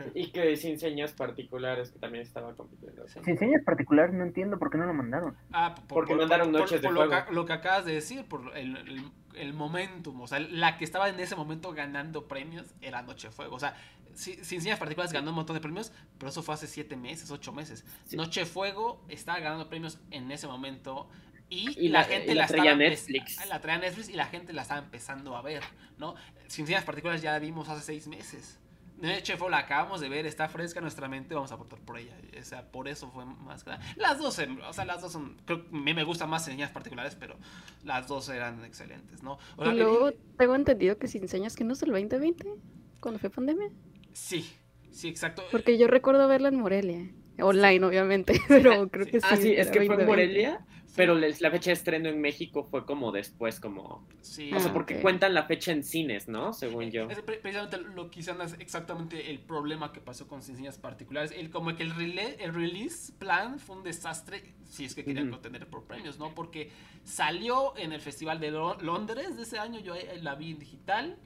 Y que sin señas particulares, que también estaba compitiendo. Sin señas particulares no entiendo por qué no lo mandaron. Ah, porque mandaron Noches de Fuego. Lo que, lo que, acabas de decir, por el, el, el, momentum, o sea, la que estaba en ese momento ganando premios era Noche de Fuego. O sea, sin señas particulares ganó un montón de premios, pero eso fue hace siete meses, ocho meses. Noche de Fuego estaba ganando premios en ese momento y, la, gente la, traía Netflix. La traía Netflix y la gente la estaba empezando a ver, ¿no? Sin señas particulares ya la vimos hace seis meses. Hecho, la acabamos de ver, está fresca en nuestra mente, vamos a votar por ella. O sea, por eso fue más grande. Las dos, o sea, las dos son, creo que a mí me gusta más señas particulares, pero las dos eran excelentes, ¿no? y luego tengo entendido que sin señas que no es el 2020, cuando fue pandemia. Sí, sí, exacto. Porque yo recuerdo verla en Morelia online, obviamente, pero creo que sí. Ah, sí, es que fue en 2020. Morelia, pero la fecha de estreno en México fue como después, como... Sí, O sea, Ah, porque ok. cuentan la fecha en cines, ¿no? Según yo. Es pre- precisamente lo que hicieron es exactamente el problema que pasó con Ciencias Particulares. El, como que el, rele- el release plan fue un desastre, si es que querían Ujú. contener por premios, ¿no? Porque salió en el Festival de Lo- Londres de ese año, yo ahí la vi en digital.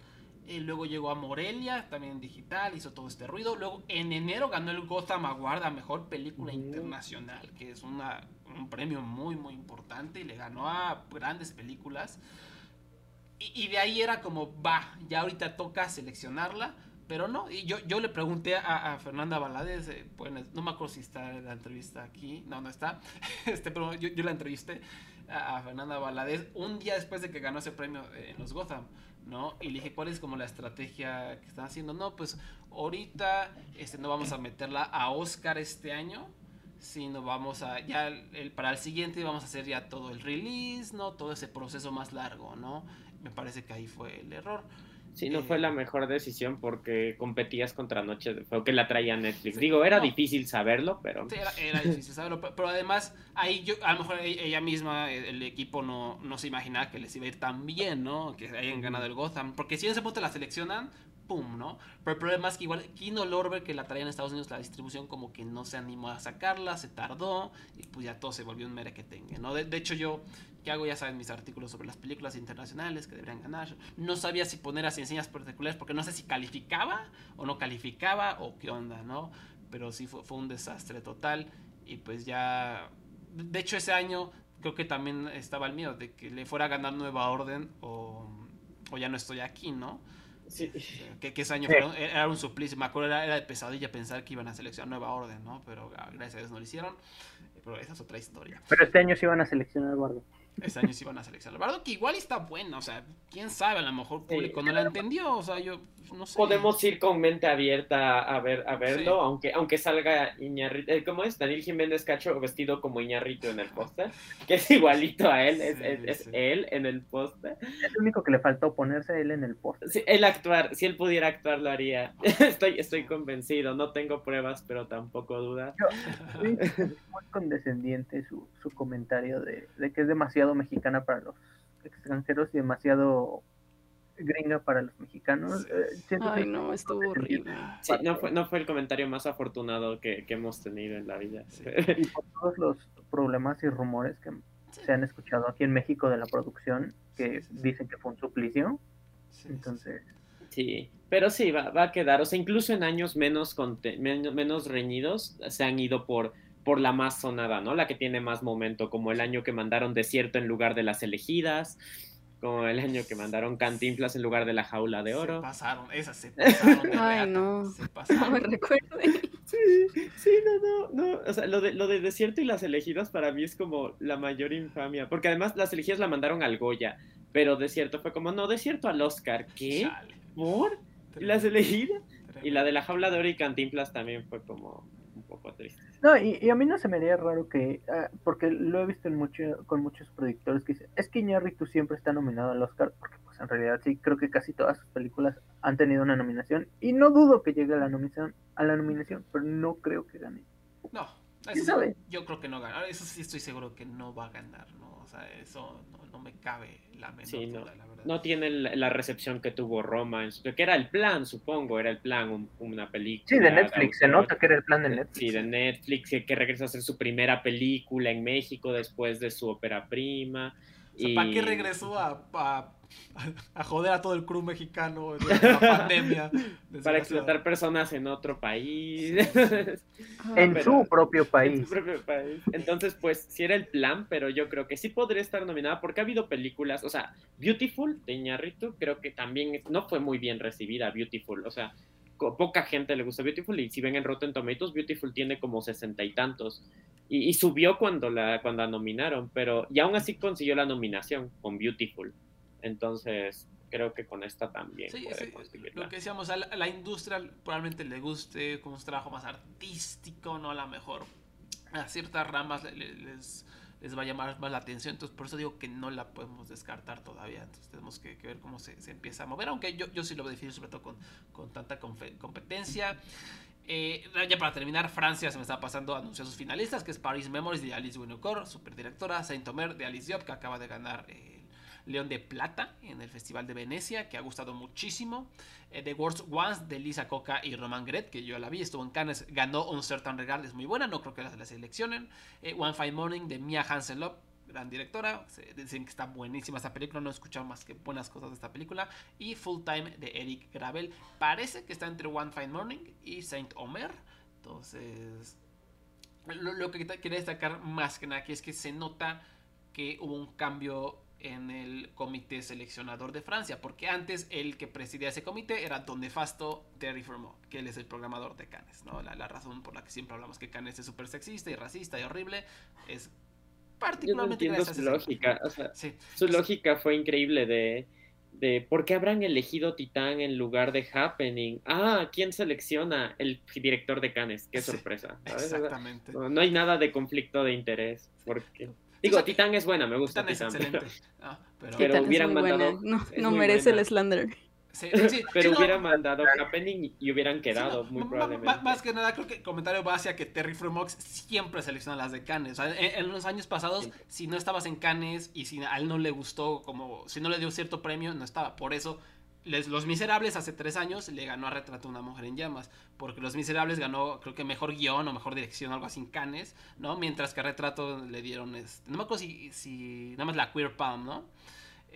eh, luego llegó a Morelia, también en digital, hizo todo este ruido. Luego en enero ganó el Gotham Award a Mejor Película. Internacional, que es una, un premio muy, muy importante y le ganó a grandes películas. Y, de ahí era como, va, ya ahorita toca seleccionarla. Pero no, y yo, yo le pregunté a, Fernanda Valadez, eh, bueno, no me acuerdo si está la entrevista aquí, no, no está, este, pero yo, la entrevisté a, a Fernanda Valadez un día después de que ganó ese premio eh, en los Gotham, ¿no? Y le dije, ¿cuál es como la estrategia que están haciendo? No, pues ahorita este, no vamos a meterla a Oscar este año, sino vamos a, ya el, para el siguiente vamos a hacer ya todo el release, ¿no? Todo ese proceso más largo, ¿no? Me parece que ahí fue el error. Sí, no Eh, fue la mejor decisión porque competías contra Noche de Fuego, que la traía Netflix. Digo, era No. difícil saberlo, pero... Sí, era, era difícil saberlo, pero, pero además ahí yo, a lo mejor e- ella misma, el, el equipo no, no se imaginaba que les iba a ir tan bien, ¿no? Que hayan ganado el Gotham, porque si en ese punto la seleccionan, ¡pum! ¿no? Pero el problema es que igual Kino Lorber, que la traía en Estados Unidos, la distribución como que no se animó a sacarla, se tardó, y pues ya todo se volvió un merequetengue, ¿no? De, de hecho yo, que hago, ya saben, mis artículos sobre las películas internacionales que deberían ganar, no sabía si poner así enseñas particulares, porque no sé si calificaba o no calificaba, o qué onda, ¿no? Pero sí fue, fue un desastre total, y pues ya... De hecho ese año creo que también estaba el miedo de que le fuera a ganar Nueva Orden o, o ya no estoy aquí, ¿no? Sí. Que, que ese año Sí. fueron- era un suplicio. Me acuerdo, era, era de pesadilla pensar que iban a seleccionar Nueva Orden, ¿no? Pero ah, gracias a Dios no lo hicieron. Pero esa es otra historia. Pero este año sí van a seleccionar a Eduardo. Este año sí iban a seleccionar. Bardo que igual está bueno, o sea, quién sabe, a lo mejor el Sí. público no la entendió, o sea, yo no sé. Podemos ir con mente abierta a ver a verlo, Sí. aunque aunque salga Iñarrito, eh, ¿cómo es? Daniel Jiménez Cacho vestido como Iñarrito en el póster, que es igualito a él, es, Sí, es- es sí. él en el póster. Es lo único que le faltó ponerse él en el post. Si él actuar, si él pudiera actuar lo haría. estoy estoy convencido, no tengo pruebas, pero tampoco dudas. Es muy condescendiente su, su comentario de, de que es demasiado mexicana para los extranjeros y demasiado gringa para los mexicanos. Sí. Eh, Ay, no, estuvo horrible. Sí, no fue, no fue el comentario más afortunado que, que hemos tenido en la vida. Sí. Y por todos los problemas y rumores que se han escuchado aquí en México de la producción, que Sí, sí, sí. dicen que fue un suplicio. Entonces, Sí, pero sí, va, va a quedar. O sea, incluso en años menos, conte- men- menos reñidos se han ido por, por la más sonada, ¿no? La que tiene más momento, como el año que mandaron Desierto en lugar de las elegidas, como el año que mandaron Cantinflas en lugar de la jaula de Se oro. pasaron, esas se pasaron de Ay, no. Se No me pasaron. recuerden. Sí, sí, no, no, no. O sea, lo de, lo de Desierto y las elegidas para mí es como la mayor infamia. Porque además las elegidas la mandaron al Goya, pero Desierto fue como, no, Desierto al Oscar. ¿Qué? Chale. ¿Por? ¿Y las elegidas? Y la de la jaula de oro y Cantinflas también fue como un poco triste. no, y, y a mí no se me haría raro que, ah, porque lo he visto en mucho, con muchos productores que dicen, es que Iñárritu siempre está nominado al Oscar, porque pues en realidad sí, creo que casi todas sus películas han tenido una nominación, y no dudo que llegue a la nominación, a la nominación pero no creo que gane. No, ¿Quién eso sabe? yo creo que no gana. Eso sí estoy seguro que no va a ganar, ¿no? O sea, eso no, no me cabe la menor Sí, no. duda, la verdad. No tiene la recepción que tuvo Roma, en su- que era el plan, supongo, era el plan, un- una película. Sí, de Netflix, se autor. nota que era el plan de Netflix. Sí, de Netflix, que, que regresa a hacer su primera película en México después de su ópera prima. O sea, ¿Para qué regresó a, a, a joder a todo el crew mexicano desde la pandemia? Para explotar personas en otro país. En pero- su propio En país. su propio país. Entonces, pues, sí era el plan, pero yo creo que sí podría estar nominada porque ha habido películas, o sea, Beautiful de Iñárritu, creo que también no fue muy bien recibida, Beautiful, o sea, poca gente le gusta Beautiful y si ven en Rotten Tomatoes, Beautiful tiene como sesenta y tantos. Y, y subió cuando la, cuando la nominaron, pero y aún así consiguió la nominación con Beautiful. Entonces, creo que con esta también Sí, puede sí, lo que decíamos, a la, a la industria probablemente le guste como un trabajo más artístico, no a lo mejor a ciertas ramas le- le- les, les va a llamar más la atención, entonces por eso digo que no la podemos descartar todavía, entonces tenemos que, que ver cómo se, se empieza a mover, aunque yo, yo sí lo veo difícil, sobre todo con, con tanta competencia. Eh, ya para terminar, Francia se me está pasando anunciar sus finalistas, que es Paris Memories de Alice Winocourt, superdirectora, Saint-Omer de Alice Diop, que acaba de ganar el León de Plata en el Festival de Venecia, que ha gustado muchísimo. Eh, The Worst Ones de Lisa Coca y Roman Gret, que yo la vi, estuvo en Cannes, ganó un Certain Regard, es muy buena, no creo que la, la seleccionen. Eh, One Fine Morning de Mia Hansen-Lop, gran directora. Dicen que está buenísima esta película. No he escuchado más que buenas cosas de esta película. Y Full Time de Eric Gravel. Parece que está entre One Fine Morning y Saint Omer. Entonces, lo, lo que quería destacar más que nada aquí es que se nota que hubo un cambio en el comité seleccionador de Francia, porque antes el que presidía ese comité era Don Nefasto Terry Fermont, que él es el programador de Cannes, ¿no? La, la razón por la que siempre hablamos que Cannes es súper sexista y racista y horrible es particularmente Yo no gracias su lógica, o sea, Sí. su lógica fue increíble de, de por qué habrán elegido Titán en lugar de Happening. Ah, ¿quién selecciona? El director de Cannes, qué Sí, sorpresa. ¿sabes? O sea, Exactamente. no, no hay nada de conflicto de interés, porque digo, O sea, Titán es buena, me gusta Titán es Titán, excelente. pero, Ah, pero, Pero Titán es hubieran mandado- No, es no muy merece buena. el Slender. sí, sí, sí, pero sí, no, hubieran mandado Happening y hubieran quedado no, muy probablemente. Más que nada, creo que el comentario va hacia que Terry Fremox siempre selecciona las de Cannes. O sea, en, en los años pasados, si no estabas en Cannes y si a él no le gustó, como si no le dio cierto premio, no estaba. Por eso, Los Miserables hace tres años le ganó a Retrato a una mujer en llamas. Porque Los Miserables ganó, creo que mejor guion o mejor dirección, algo así en Cannes, ¿no? Mientras que a Retrato le dieron, este, no me acuerdo si, si nada más la Queer Palm, ¿no?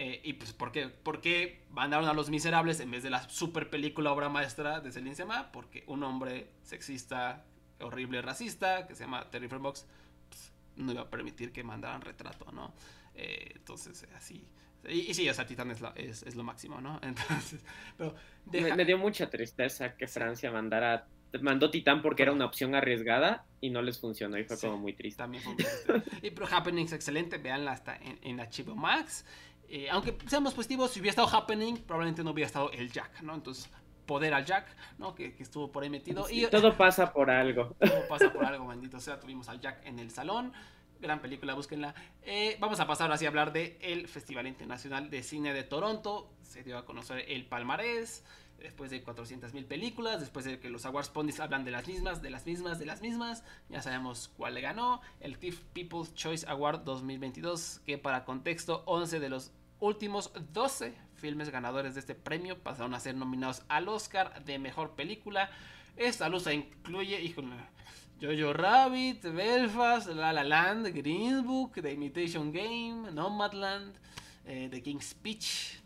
Eh, y pues, ¿por qué? ¿por qué mandaron a Los Miserables en vez de la super película obra maestra de Celine Sema? Porque un hombre sexista, horrible, racista, que se llama Terry Frembox, pues, no iba a permitir que mandaran retrato, ¿no? Eh, entonces, así. Y, y sí, o sea, Titán es, es, es lo máximo, ¿no? Entonces, pero Me, deja- me dio mucha tristeza que Francia mandara mandó Titán porque era una opción arriesgada y no les funcionó y fue Sí. como muy triste. También fue muy triste. y pero Happening es excelente, veanla hasta en, en HBO Max. Eh, aunque seamos positivos, si hubiera estado Happening, probablemente no hubiera estado el Jack, ¿no? Entonces, poder al Jack, ¿no? Que, que estuvo por ahí metido. Sí, y todo pasa por algo. todo pasa por algo, bendito sea. Tuvimos al Jack en el salón. Gran película, búsquenla. Eh, vamos a pasar así a hablar del el Festival Internacional de Cine de Toronto. Se dio a conocer el palmarés. Después de 400.000 películas, después de que los Awards Ponies hablan de las mismas, de las mismas, de las mismas, ya sabemos cuál le ganó. El TIFF People's Choice Award 2022, que para contexto, 11 de los últimos 12 filmes ganadores de este premio pasaron a ser nominados al Oscar de Mejor Película. Esta lista incluye, híjole, Jojo Rabbit, Belfast, La La Land, Green Book, The Imitation Game, Nomadland, eh, The King's Speech,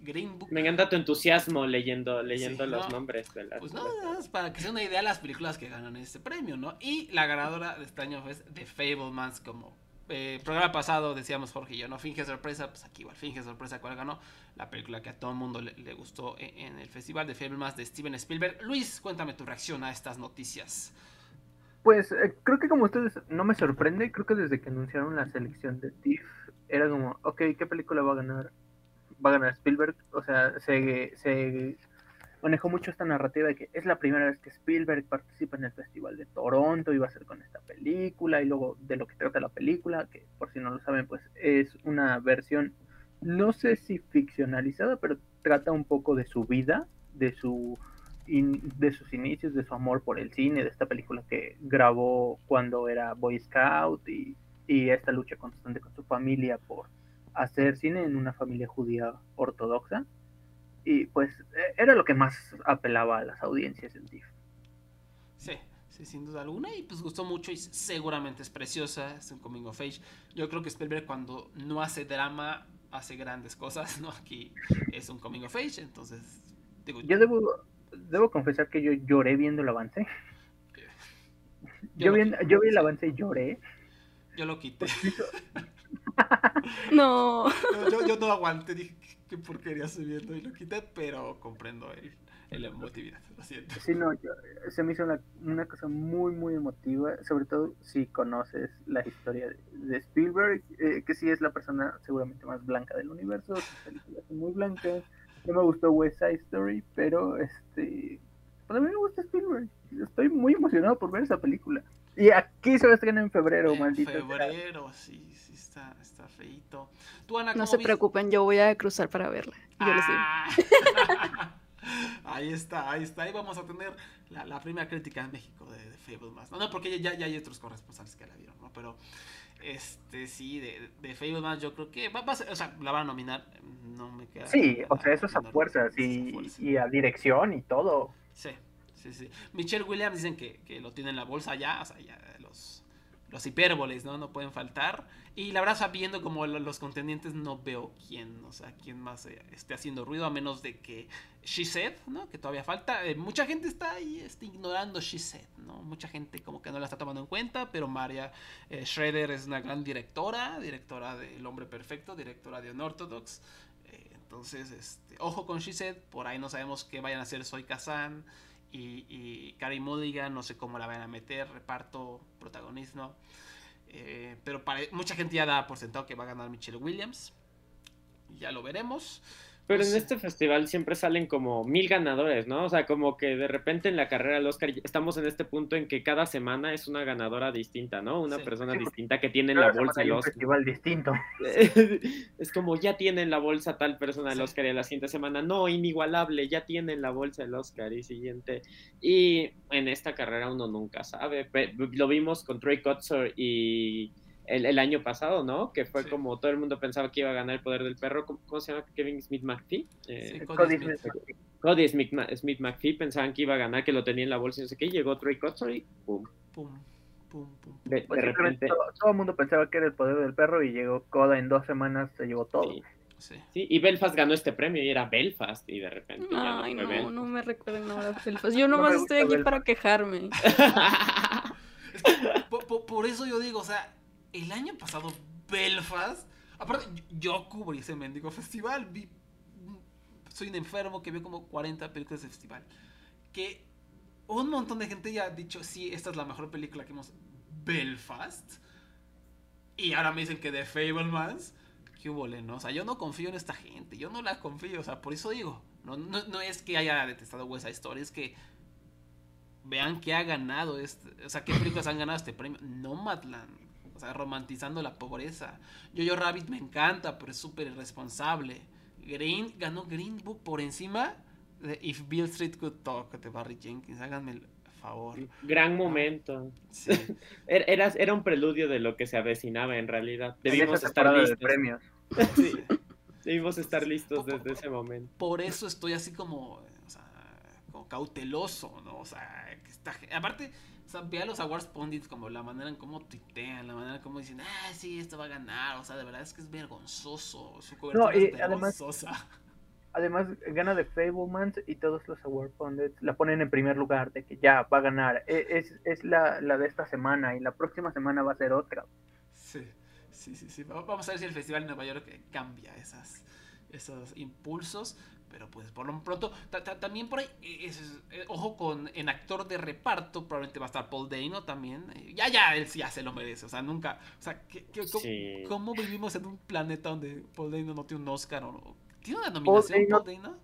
Green Book. Me encanta tu entusiasmo leyendo, leyendo Sí, los no. nombres de las. Pues no, nada más para que sea una idea de las películas que ganan este premio, ¿no? Y la ganadora de este año es The Fablemans, como eh, programa pasado decíamos Jorge y yo, ¿no? Finge sorpresa, pues aquí igual, finge sorpresa cuál ganó. La película que a todo el mundo le, le gustó en, en el festival de Fablemans de Steven Spielberg. Luis, cuéntame tu reacción a estas noticias. Pues eh, creo que como ustedes no me sorprende, creo que desde que anunciaron la selección de TIFF era como, ok, ¿qué película va a ganar? Va a ganar Spielberg. O sea, se, se manejó mucho esta narrativa de que es la primera vez que Spielberg participa en el Festival de Toronto y va a ser con esta película y luego de lo que trata la película, que por si no lo saben, pues es una versión, no sé si ficcionalizada, pero trata un poco de su vida, de su in- de sus inicios, de su amor por el cine, de esta película que grabó cuando era Boy Scout y, y esta lucha constante con su familia por hacer cine en una familia judía ortodoxa. Y pues eh, era lo que más apelaba a las audiencias en TIFF. Sí, sí, sin duda alguna. Y pues gustó mucho y seguramente es preciosa. Es un coming of age. Yo creo que Spielberg cuando no hace drama hace grandes cosas, ¿no? Aquí es un coming of age, entonces digo, Yo debo, debo confesar que yo lloré viendo el avance. yo, vi, qui- yo vi el avance y lloré. yo lo quité. No. Yo, no aguanté, dije "¿Qué- qué porquería estoy viendo y lo quité, pero comprendo el, el emotividad, lo siento. Sí, no, yo- se me hizo una, una cosa muy, muy emotiva, sobre todo si conoces la historia de, de Spielberg, eh, que sí es la persona seguramente más blanca del universo, sus películas son muy blancas. No me gustó West Side Story, pero este, pues a mí me gusta Spielberg. Estoy muy emocionado por ver esa película. Y aquí se va a estrenar en febrero, En maldito. sea. febrero, sí, sí, está, está feito. Tú, Ana, No ¿cómo se viste? preocupen, yo voy a cruzar para verla. Y yo les digo. Ah. Ahí está, ahí está. Ahí vamos a tener la, la primera crítica en México de, de Fablemans. No, no, porque ya, ya hay otros corresponsales que la vieron, ¿no? Pero, este, sí, de, de Fablemans yo creo que va, va a ser, o sea, la van a nominar. No me queda. Sí, o sea, eso es a fuerzas y, fuerza. y a dirección y todo. Sí, sí, sí. Michelle Williams dicen que, que lo tiene en la bolsa ya, o sea, ya los, hipérboles, ¿no? No pueden faltar. Y la verdad, o sea, viendo como lo- los contendientes, no veo quién, o sea, quién más eh, esté haciendo ruido, a menos de que She Said, ¿no? Que todavía falta. Eh, mucha gente está ahí este, ignorando She Said, ¿no? Mucha gente como que no la está tomando en cuenta, pero Maria eh, Schroeder es una gran directora, directora de El Hombre Perfecto, directora de Unorthodox. Eh, entonces, este, ojo con She Said, por ahí no sabemos qué vayan a hacer Soy Kazan y, y Carey Mulligan, no sé cómo la van a meter, reparto, protagonismo. Eh, pero para, mucha gente ya da por sentado que va a ganar Michelle Williams. Ya lo veremos. Pero en sé. este festival siempre salen como mil ganadores, ¿no? O sea, como que de repente en la carrera del Oscar estamos en este punto en que cada semana es una ganadora distinta, ¿no? Una Sí. persona Sí, distinta que tiene en la bolsa el un Oscar. festival distinto. es como ya tienen la bolsa tal persona del Sí. Oscar y a la siguiente semana, no, inigualable, ya tienen la bolsa del Oscar y siguiente. Y en esta carrera uno nunca sabe. Lo vimos con Trey Kotsur y el, el año pasado, ¿no? Que fue Sí. como todo el mundo pensaba que iba a ganar el poder del perro. ¿Cómo, cómo se llama? Kevin Smith McPhee. Eh, Sí, Cody Cody Smith. Smith. Cody Smith, McPhee pensaban que iba a ganar, que lo tenía en la bolsa y no sé qué. Llegó Trey Kotsur y pum. Pum, pum, pum. De, Pues de repente. todo, todo el mundo pensaba que era el poder del perro y llegó Coda en dos semanas, se llevó todo. Sí, Sí. sí, y Belfast ganó este premio y era Belfast y de repente ya no Ay, no, no me recuerden ahora Belfast. Yo No nomás gusta estoy aquí Belfast. para quejarme. Es que por eso yo digo, o sea, el año pasado Belfast, aparte yo, cubrí ese mendigo festival, vi, soy un enfermo que vio como 40 películas de festival, que un montón de gente ya ha dicho, sí, esta es la mejor película que hemos, Belfast, y ahora me dicen que The Fablemans, qué ¿no? O sea, yo no confío en esta gente, yo no la confío, o sea, por eso digo, no, no, no es que haya detestado West Side Story, es que vean que ha ganado este, o sea, qué películas han ganado este premio. Nomadland, o sea, romantizando la pobreza. Yo-Yo Rabbit me encanta, pero es súper irresponsable. Green ganó Green Book por encima de If Bill Street Could Talk de Barry Jenkins. Háganme el favor. Gran momento. Sí. Era, era, un preludio de lo que se avecinaba en realidad. Debimos estar de listos. premios. Sí, debimos estar listos desde ese momento. Por eso estoy así como, o sea, como cauteloso, ¿no? O sea, que está, aparte, sea, ve a los Awards Pundits como la manera en cómo tuitean, la manera en cómo dicen, ah, sí, esto va a ganar, o sea, de verdad es que es vergonzoso, su cobertura y es vergonzosa. Además, gana de Fablemans y todos los Award Pundits la ponen en primer lugar, de que ya va a ganar. E- Es, es la, la de esta semana y la próxima semana va a ser otra. Sí, sí, sí, sí. Va- Vamos a ver si el Festival de Nueva York cambia esas, esos impulsos. Pero pues por lo pronto, ta- ta- también por ahí, eh, es- eh, ojo con, en actor de reparto, probablemente va a estar Paul Dano también. eh, ya, ya, él sí ya se lo merece. O sea, nunca, o sea, ¿qué- qué- cómo, Sí. cómo vivimos en un planeta donde Paul Dano no tiene un Oscar? O, no? ¿Tiene una nominación Dano- Paul Dano?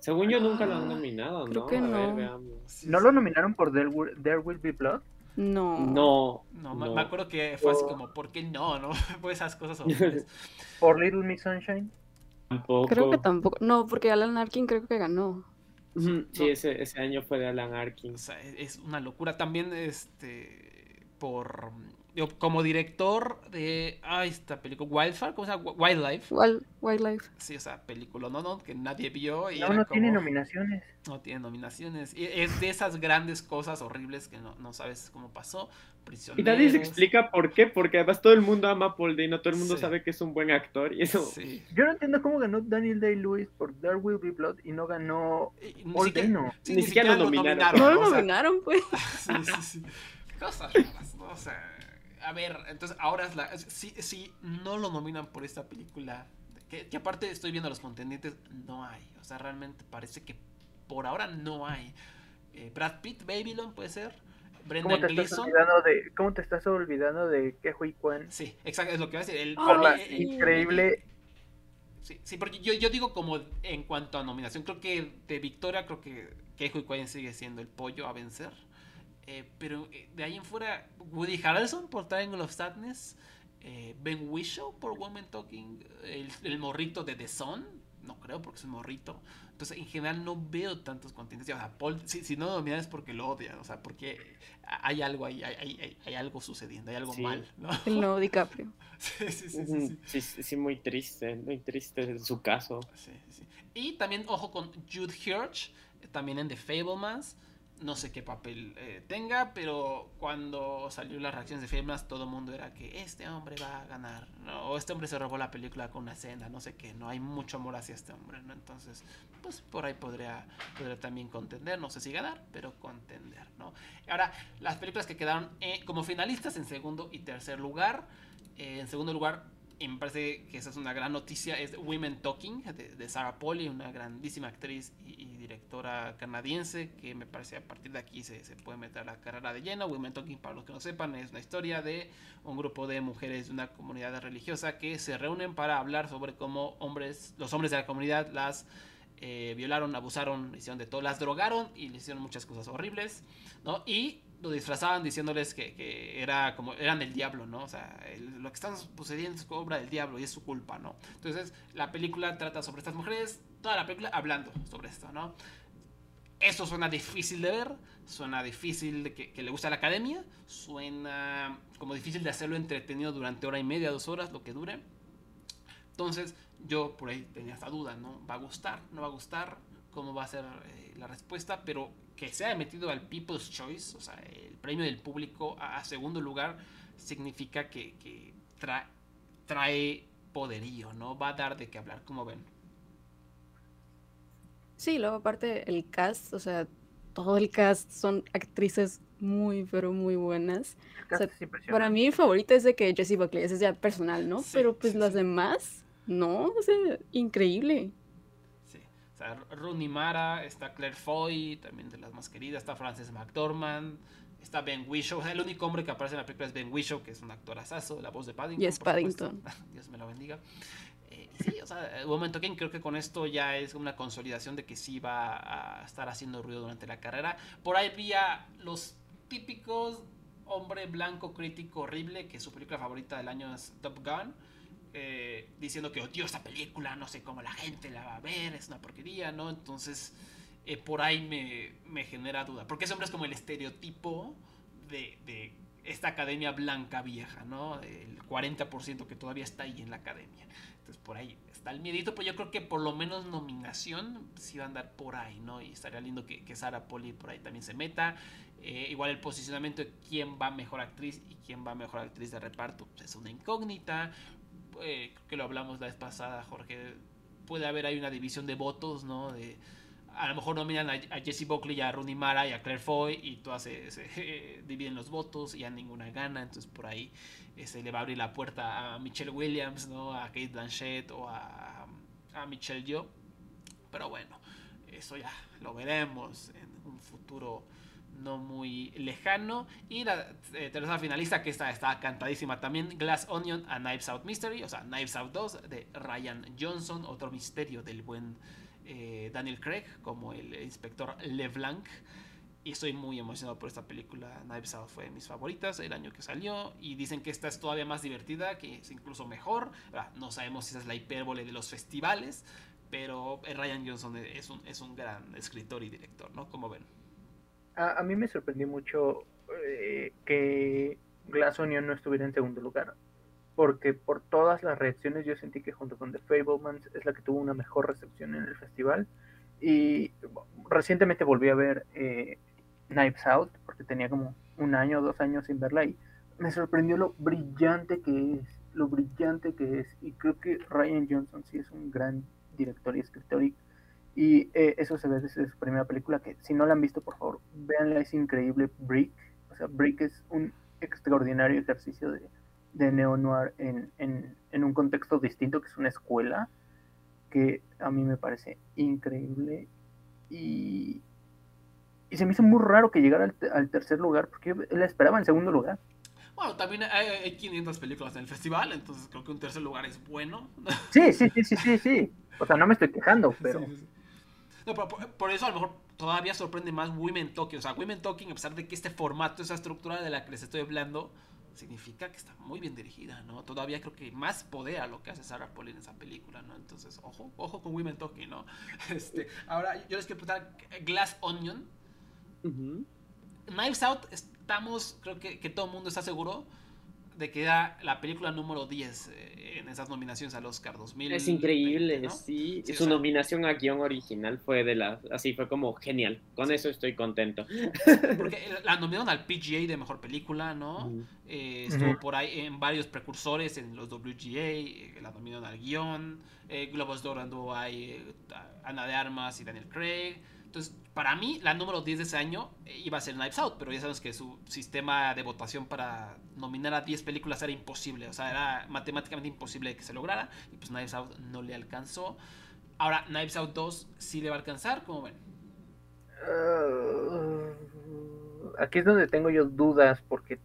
Según yo nunca lo han Ah, nominado, creo ¿no? que A ver, no. veamos. Sí, ¿No sí. lo nominaron por There Will, There Will Be Blood? No. No. No, me- no. me acuerdo que fue así como, ¿por qué no? ¿No? Pues esas cosas horribles. ¿Por Little Miss Sunshine? Tampoco. Creo que tampoco. No, porque Alan Arkin creo que ganó. Sí, No. ese, ese año fue de Alan O Arkin. sea, es es una locura. También, este, por, como director de, ah, esta película, Wildfire, ¿cómo se llama? Wildlife. Wild, Wildlife. Sí, o sea, película, no, no, que nadie vio. Y No, no tiene nominaciones. No tiene nominaciones. Y es de esas grandes cosas horribles que no, no sabes cómo pasó. Y nadie se explica por qué, porque además todo el mundo ama a Paul Dano, todo el mundo Sí. sabe que es un buen actor y eso. Sí. Yo no entiendo cómo ganó Daniel Day-Lewis por There Will Be Blood y no ganó Y ni Paul siquiera- sí, Ni siquiera lo nominaron. No lo nominaron, pues. Sí, sí, sí. Cosas raras, ¿no? O sea, a ver, entonces ahora es la. Sí, sí, no lo nominan por esta película. Que, que aparte estoy viendo los contendientes, no hay. O sea, realmente parece que por ahora no hay. Eh, Brad Pitt, Babylon puede ser. ¿Cómo Brendan te, estás Gleeson. olvidando de, ¿Cómo te estás olvidando de que Hui Kwan? Sí, exacto, es lo que va a decir. El, para Por la mí, eh, increíble. Sí, sí, porque yo, yo digo como en cuanto a nominación, creo que de Victoria, creo que Keiko Quayen sigue siendo el pollo a vencer. Eh, pero eh, de ahí en fuera, Woody Harrelson por Triangle of Sadness, eh, Ben Whishaw por Woman Talking, el, el morrito de The Sun, no creo porque es un morrito. Entonces, en general no veo tantos continentes. O sea, Paul, si, si no domina es porque lo odian, o sea, porque hay algo ahí, hay, hay, hay algo sucediendo, hay algo mal, ¿no? El nuevo DiCaprio. sí, sí, sí, sí, sí. Sí, muy triste, muy triste en su caso. Sí, sí. Y también, ojo con Jude Hirsch, también en The Fablemans no sé qué papel eh, tenga, pero cuando salió las reacciones de Fablemans, todo el mundo era que este hombre va a ganar, ¿no? o este hombre se robó la película con una escena, no sé qué, no hay mucho amor hacia este hombre, ¿no? Entonces, pues por ahí podría, podría también contender, no sé si ganar, pero contender, ¿no? Ahora, las películas que quedaron eh, como finalistas en segundo y tercer lugar, eh, en segundo lugar y me parece que esa es una gran noticia, es Women Talking de, Sarah Polly, una grandísima actriz y, directora canadiense que me parece a partir de aquí se, se, puede meter la carrera de lleno. Women Talking, para los que no sepan, es una historia de un grupo de mujeres de una comunidad religiosa que se reúnen para hablar sobre cómo hombres, los hombres de la comunidad las eh, violaron, abusaron, hicieron de todo, las drogaron y le hicieron muchas cosas horribles, ¿no? Y lo disfrazaban diciéndoles que, era como eran el diablo, ¿no? O sea, lo que están sucediendo es obra del diablo y es su culpa, ¿no? Entonces, la película trata sobre estas mujeres, toda la película hablando sobre esto, ¿no? Eso suena difícil de ver, suena difícil de que, le guste a la academia, suena como difícil de hacerlo entretenido durante hora y media, dos horas, lo que dure. Entonces, yo por ahí tenía esta duda, ¿no? ¿Va a gustar? ¿No va a gustar? ¿Cómo va a ser eh, la respuesta? Pero que se haya metido al People's Choice, o sea, el premio del público a, segundo lugar, significa que, trae, poderío, ¿no? Va a dar de qué hablar, como ven. Sí, luego aparte el cast, o sea, todo el cast son actrices muy, pero muy buenas. para mí mi favorita es de que Jessie Buckley, es ya personal, ¿no? pero pues las demás, no, o sea, increíble. Rooney Mara, está Claire Foy, también de las más queridas, está Frances McDormand, está Ben Whishaw, el único hombre que aparece en la película es Ben Whishaw, que es un actor asazo, la voz de Paddington. es Paddington. Dios me lo bendiga. Eh, sí, o sea, un momento que creo que con esto ya es una consolidación de que sí va a estar haciendo ruido durante la carrera. Por ahí había los típicos hombre blanco crítico horrible, que su película favorita del año es Top Gun eh, diciendo que odio esta película, no sé cómo la gente la va a ver, es una porquería, ¿no? Entonces, eh, por ahí me, me, genera duda. Porque ese hombre es como el estereotipo de, de esta academia blanca vieja, ¿no? El 40% que todavía está ahí en la academia. Entonces, por ahí está el miedito, pero yo creo que por lo menos nominación sí va a andar por ahí, ¿no? Y estaría lindo que, que Sara Poli por ahí también se meta. Eh, igual el posicionamiento de quién va mejor actriz y quién va mejor actriz de reparto pues, es una incógnita. Eh, creo que lo hablamos la vez pasada, Jorge, puede haber ahí una división de votos, ¿no? A lo mejor nominan a, a Jesse Buckley, a Rooney Mara y a Claire Foy y todas se, dividen los votos y ya ninguna gana, entonces por ahí se este, le va a abrir la puerta a Michelle Williams, ¿no? A Kate Blanchett o a, a Michelle Yeoh. Pero bueno, eso ya lo veremos en un futuro no muy lejano. Y la eh, tercera finalista, que está, está cantadísima también, Glass Onion a Knives Out Mystery, o sea, Knives Out 2 de Ryan Johnson, otro misterio del buen eh, Daniel Craig, como el inspector LeBlanc. Y estoy muy emocionado por esta película. Knives Out fue de mis favoritas el año que salió. Y dicen que esta es todavía más divertida, que es incluso mejor. No sabemos si esa es la hipérbole de los festivales. Pero eh, Ryan Johnson es un, es un gran escritor y director, ¿no? Como ven a, mí me sorprendió mucho eh, que Glass Onion no estuviera en segundo lugar. Porque por todas las reacciones yo sentí que junto con The Fablemans es la que tuvo una mejor recepción en el festival. Y recientemente volví a ver eh, Knives Out, porque tenía como un año o dos años sin verla y me sorprendió lo brillante que es, lo brillante que es. Y creo que Ryan Johnson sí es un gran director y escritor y y eh, eso se ve desde su primera película, que si no la han visto, por favor, véanla, es increíble. Brick, o sea, Brick es un extraordinario ejercicio de, de neo-noir en, en, en, un contexto distinto, que es una escuela, que a mí me parece increíble. Y, y se me hizo muy raro que llegara al, al tercer lugar, porque la esperaba en segundo lugar. Bueno, también hay, hay, 500 películas en el festival, entonces creo que un tercer lugar es bueno. Sí, sí, sí, sí, sí, sí. O sea, no me estoy quejando, pero... No, por, eso a lo mejor todavía sorprende más Women Talking. O sea, Women Talking, a pesar de que este formato, esa estructura de la que les estoy hablando, significa que está muy bien dirigida, ¿no? Todavía creo que más poder a lo que hace Sarah Paulin en esa película, ¿no? Entonces, ojo, ojo con Women Talking, ¿no? Este, ahora, yo les quiero preguntar, Glass Onion. Knives Out, estamos, creo que, que todo el mundo está seguro de que era la película número 10 eh, en esas nominaciones al Oscar 2000. Es increíble, sí. Su nominación a guion original fue de las. Así fue como genial. Con eso estoy contento. Porque la nominaron al PGA de mejor película, ¿no? Eh, estuvo por ahí en varios precursores en los WGA. Eh, la nominaron al guion. Globos de Oro anduvo ahí Ana de Armas y Daniel Craig. Entonces, para mí, la número 10 de ese año eh, iba a ser Knives Out, pero ya sabes que su sistema de votación para nominar a 10 películas era imposible, o sea, era matemáticamente imposible que se lograra, y pues Knives Out no le alcanzó. Ahora, Knives Out 2 sí le va a alcanzar, ¿cómo ven? Uh, aquí es donde tengo yo dudas, porque,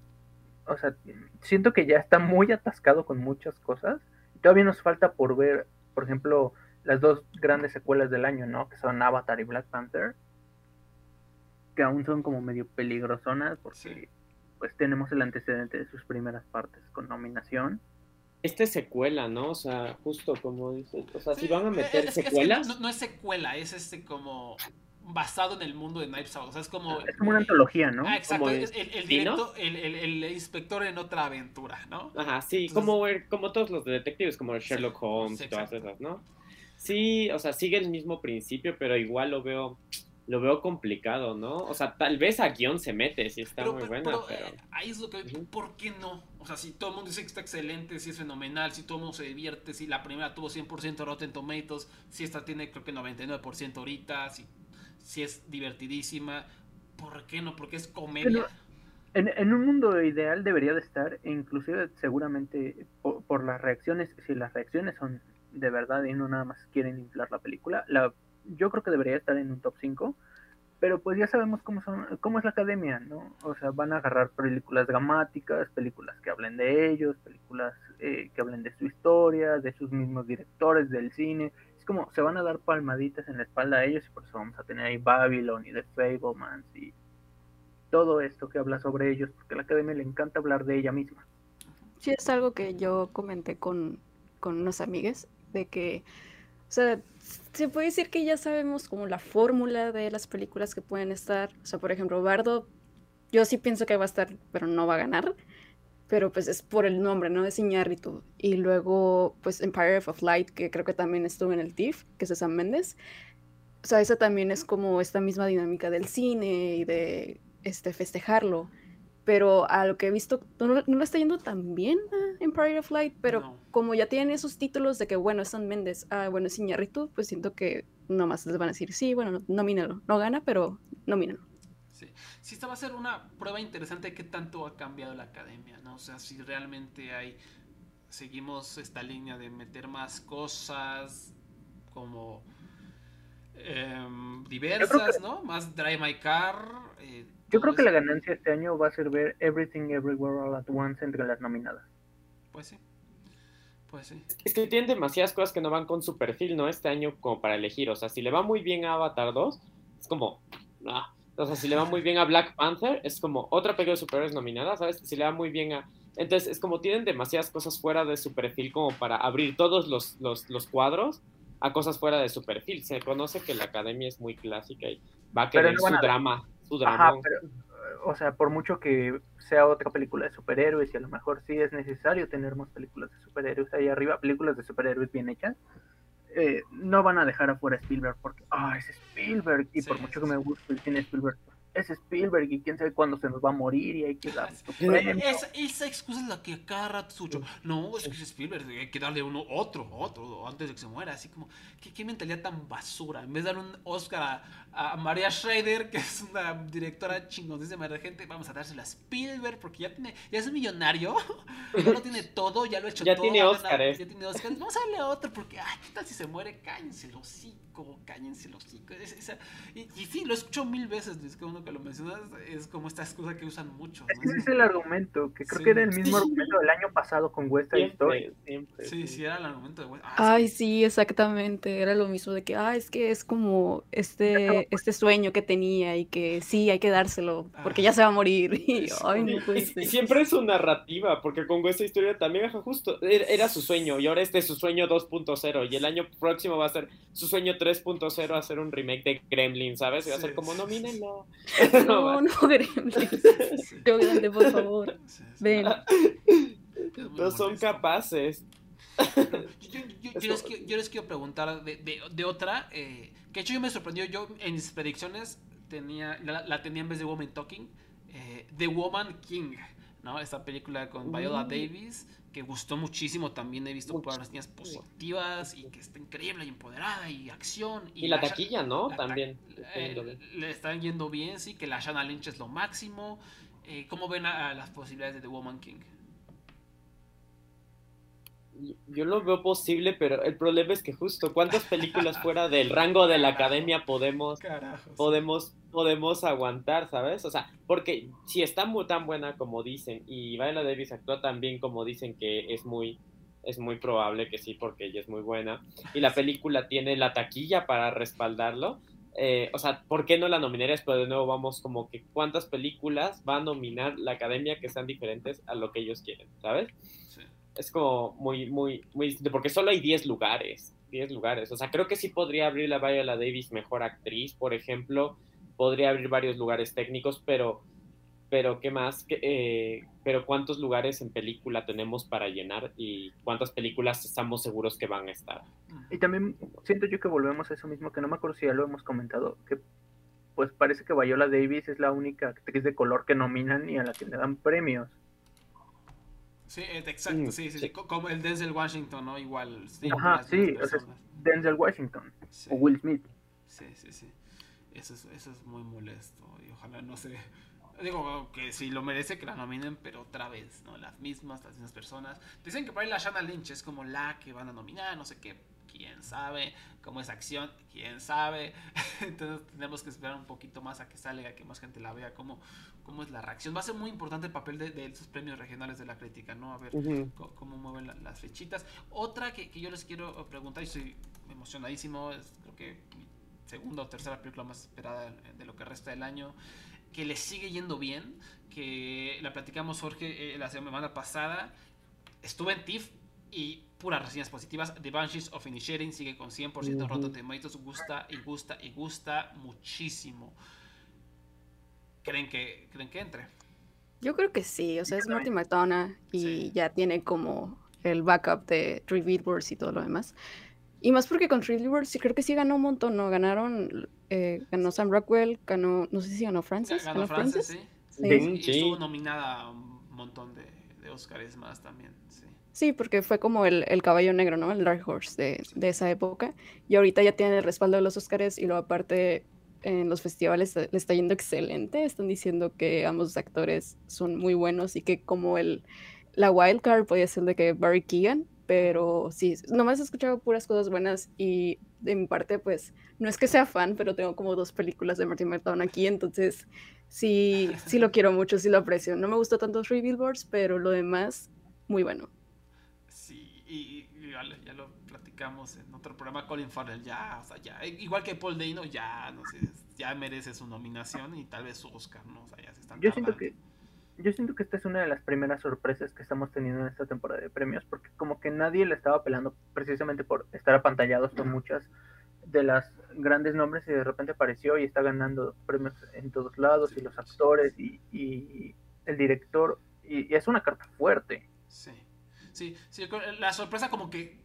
o sea, siento que ya está muy atascado con muchas cosas, todavía nos falta por ver, por ejemplo, las dos grandes secuelas del año, ¿no? Que son Avatar y Black Panther, que aún son como medio peligrosonas porque pues tenemos el antecedente de sus primeras partes con nominación. Esta es secuela, ¿no? O sea, justo como dices, o sea, si van a meter secuelas... no, es secuela, es este como basado en el mundo de Knives Out. O sea, es como. Es como una antología, ¿no? Ah, exacto. el, el, el, inspector en otra aventura, ¿no? Ajá, sí, como, como todos los detectives, como Sherlock Holmes y todas esas, ¿no? Sí, o sea, sigue el mismo principio, pero igual lo veo lo veo complicado, ¿no? O sea, tal vez a guion se mete, si está muy buena, pero... Eh, ahí es lo que... ¿Por qué no? O sea, si todo el mundo dice que está excelente, si es fenomenal, si todo el mundo se divierte, si la primera tuvo 100% Rotten Tomatoes, si esta tiene creo que 99% ahorita, si, si es divertidísima, ¿por qué no? Porque es comedia. en, en, un mundo ideal debería de estar, inclusive seguramente por, por las reacciones, si las reacciones son de verdad y no nada más quieren inflar la película, la, yo creo que debería estar en un top 5, pero pues ya sabemos cómo, son, cómo es la academia, ¿no? O sea, van a agarrar películas dramáticas, películas que hablen de ellos, películas eh, que hablen de su historia, de sus mismos directores, del cine. Es como, se van a dar palmaditas en la espalda a ellos y por eso vamos a tener ahí Babylon y The Fablemans y todo esto que habla sobre ellos, porque la academia le encanta hablar de ella misma. Sí, es algo que yo comenté con, con unos amigos de que, o sea, se puede decir que ya sabemos como la fórmula de las películas que pueden estar. O sea, por ejemplo, Bardo, yo sí pienso que va a estar, pero no va a ganar. Pero pues es por el nombre, ¿no? Es Iñárritu. Y luego, pues Empire of Light, que creo que también estuvo en el TIFF, que es San Méndez. O sea, esa también es como esta misma dinámica del cine y de este, festejarlo pero a lo que he visto, no, no le está yendo tan bien a Empire of Light, pero como ya tienen esos títulos de que, bueno, es San Méndez, ah, bueno, es Iñárritu, pues siento que nomás les van a decir, sí, bueno, nomínalo, no gana, pero nomínalo. Sí. sí, esta va a ser una prueba interesante de qué tanto ha cambiado la academia, ¿no? O sea, si realmente hay, seguimos esta línea de meter más cosas como em, diversas, ¿no? Más Drive My Car. Eh, yo creo que la ganancia este año va a ser ver Everything Everywhere All at Once entre las nominadas. Pues sí. Pues sí. Es que tienen demasiadas cosas que no van con su perfil, ¿no? Este año como para elegir. O sea, si le va muy bien a Avatar 2, es como... Ah. O sea, si le va muy bien a Black Panther, es como otra película de superhéroes nominada, ¿sabes? Si le va muy bien a... Entonces, es como tienen demasiadas cosas fuera de su perfil como para abrir todos los, los, los cuadros a cosas fuera de su perfil. Se conoce que la academia es muy clásica y va a querer su drama o sea, por mucho que sea otra película de superhéroes y a lo mejor sí es necesario tener más películas de superhéroes ahí arriba, películas de superhéroes bien hechas, eh, no van a dejar afuera Spielberg porque, ah, es Spielberg y por mucho que me guste el cine Spielberg, es Spielberg y quién sabe cuándo se nos va a morir y hay que dar esa, esa, excusa es la que cada rato escucho. No, es que es Spielberg, hay que darle uno, otro, otro, antes de que se muera. Así como, ¿qué, qué mentalidad tan basura? En vez de dar un Oscar a, a María Schrader, que es una directora chingonísima de gente, vamos a dársela a Spielberg porque ya tiene, ya es un millonario, ya lo tiene todo, ya lo ha hecho ya todo. Tiene Oscar, eh. Ya tiene Oscar, Vamos a darle a otro porque, ay, ¿qué tal si se muere? Cállense los hocico, cállense los hocico. y, y, sí, lo he escuchado mil veces, es que uno que lo mencionas, es como esta excusa que usan mucho. Es que ese es el argumento, que creo que era el mismo argumento del año pasado con West Side Story. sí, sí, era el argumento de West ah, Ay, sí, exactamente, era lo mismo de que, ah, es que es como este, este sueño que tenía y que sí, hay que dárselo, porque ya se va a morir. Y, ay, no y, siempre es su narrativa, porque con West Side Story también, justo, era su sueño, y ahora este es su sueño 2.0, y el año próximo va a ser su sueño 3.0, hacer un remake de Gremlin, ¿sabes? Y va a ser como, nomínenlo. No, no, Gremlin. Yo grande, por favor. Ven. No son capaces. Yo, les, quiero, preguntar de, otra, eh, que de hecho yo me sorprendió, yo en mis predicciones tenía, la, tenía en vez de Woman Talking, eh, The Woman King, ¿no? Esta película con Viola mm. Davis, que gustó muchísimo. También he visto las niñas positivas y que está increíble y empoderada y acción. Y, la, taquilla, ¿no? También. Eh, le están yendo bien, sí, que la Shanna Lynch es lo máximo. Eh, ¿Cómo ven a, las posibilidades de The Woman King? Yo lo veo posible, pero el problema es que justo cuántas películas fuera del rango de la academia podemos podemos podemos aguantar, ¿sabes? O sea, porque si está muy tan buena como dicen y Viola Davis actúa tan bien como dicen que es muy es muy probable que sí porque ella es muy buena y la película tiene la taquilla para respaldarlo. Eh, o sea, ¿por qué no la nominarías? Pero de nuevo vamos como que cuántas películas va a nominar la academia que sean diferentes a lo que ellos quieren, ¿sabes? Es como muy, muy, muy porque solo hay 10 lugares, 10 lugares. O sea, creo que sí podría abrir la Viola Davis mejor actriz, por ejemplo, podría abrir varios lugares técnicos, pero, pero ¿qué más? Eh, pero ¿cuántos lugares en película tenemos para llenar y cuántas películas estamos seguros que van a estar? Y también siento yo que volvemos a eso mismo, que no me acuerdo si ya lo hemos comentado, que pues parece que Viola Davis es la única actriz de color que nominan y a la que le dan premios. Sí, eh, exacto, sí, sí, sí, como el Denzel Washington, ¿no? Igual. Ajá, sí, o sea, Denzel Washington o Will Smith. Sí, sí, sí. Eso es, eso es muy molesto y ojalá no se... Digo que si lo merece que la nominen, pero otra vez, ¿no? Las mismas, las mismas personas. Dicen que por ahí la Shanna Lynch es como la que van a nominar, no sé qué quién sabe, cómo es acción, quién sabe. Entonces tenemos que esperar un poquito más a que salga, a que más gente la vea, cómo, cómo es la reacción. Va a ser muy importante el papel de, esos premios regionales de la crítica, ¿no? A ver cómo, mueven las fechitas. Otra que, yo les quiero preguntar, y estoy emocionadísimo, es creo que mi segunda o tercera película más esperada de lo que resta del año que le sigue yendo bien, que la platicamos Jorge eh, la semana pasada, estuve en TIFF y puras reseñas positivas. The Banshees of Inisherin sigue con 100% uh -huh. Rotten Tomatoes, gusta y gusta y gusta muchísimo. ¿Creen que, ¿Creen que entre? Yo creo que sí, o sea, es Martin McDonough y ya tiene como el backup de Three Billboards y todo lo demás. Y más porque con Three Billboards creo que sí ganó un montón, ¿no? Ganaron, eh, ganó Sam Rockwell, ganó, no sé si ganó Francis. Ganó, Francis, sí. Sí. sí. estuvo nominada a un montón de, de Oscars más también, sí. Sí, porque fue como el, el, caballo negro, ¿no? El Dark Horse de, de, esa época. Y ahorita ya tiene el respaldo de los Oscars y luego aparte en los festivales le está yendo excelente. Están diciendo que ambos actores son muy buenos y que como el, la wild card podía ser de que Barry Keegan, pero sí, nomás he escuchado puras cosas buenas y de mi parte pues no es que sea fan, pero tengo como dos películas de Martin McDonagh aquí, entonces sí, sí lo quiero mucho, sí lo aprecio. No me gustó tanto Three Billboards, pero lo demás, muy bueno y, ya, lo platicamos en otro programa, Colin Farrell ya, o sea, ya, igual que Paul Dano, ya, no sé, ya merece su nominación y tal vez su Oscar, ¿no? O sea, ya se están Yo siento que yo siento que esta es una de las primeras sorpresas que estamos teniendo en esta temporada de premios, porque como que nadie le estaba apelando precisamente por estar apantallados con muchas de las grandes nombres y de repente apareció y está ganando premios en todos lados y los actores y, y el director y, y, es una carta fuerte. Sí. Sí, sí, la sorpresa como que...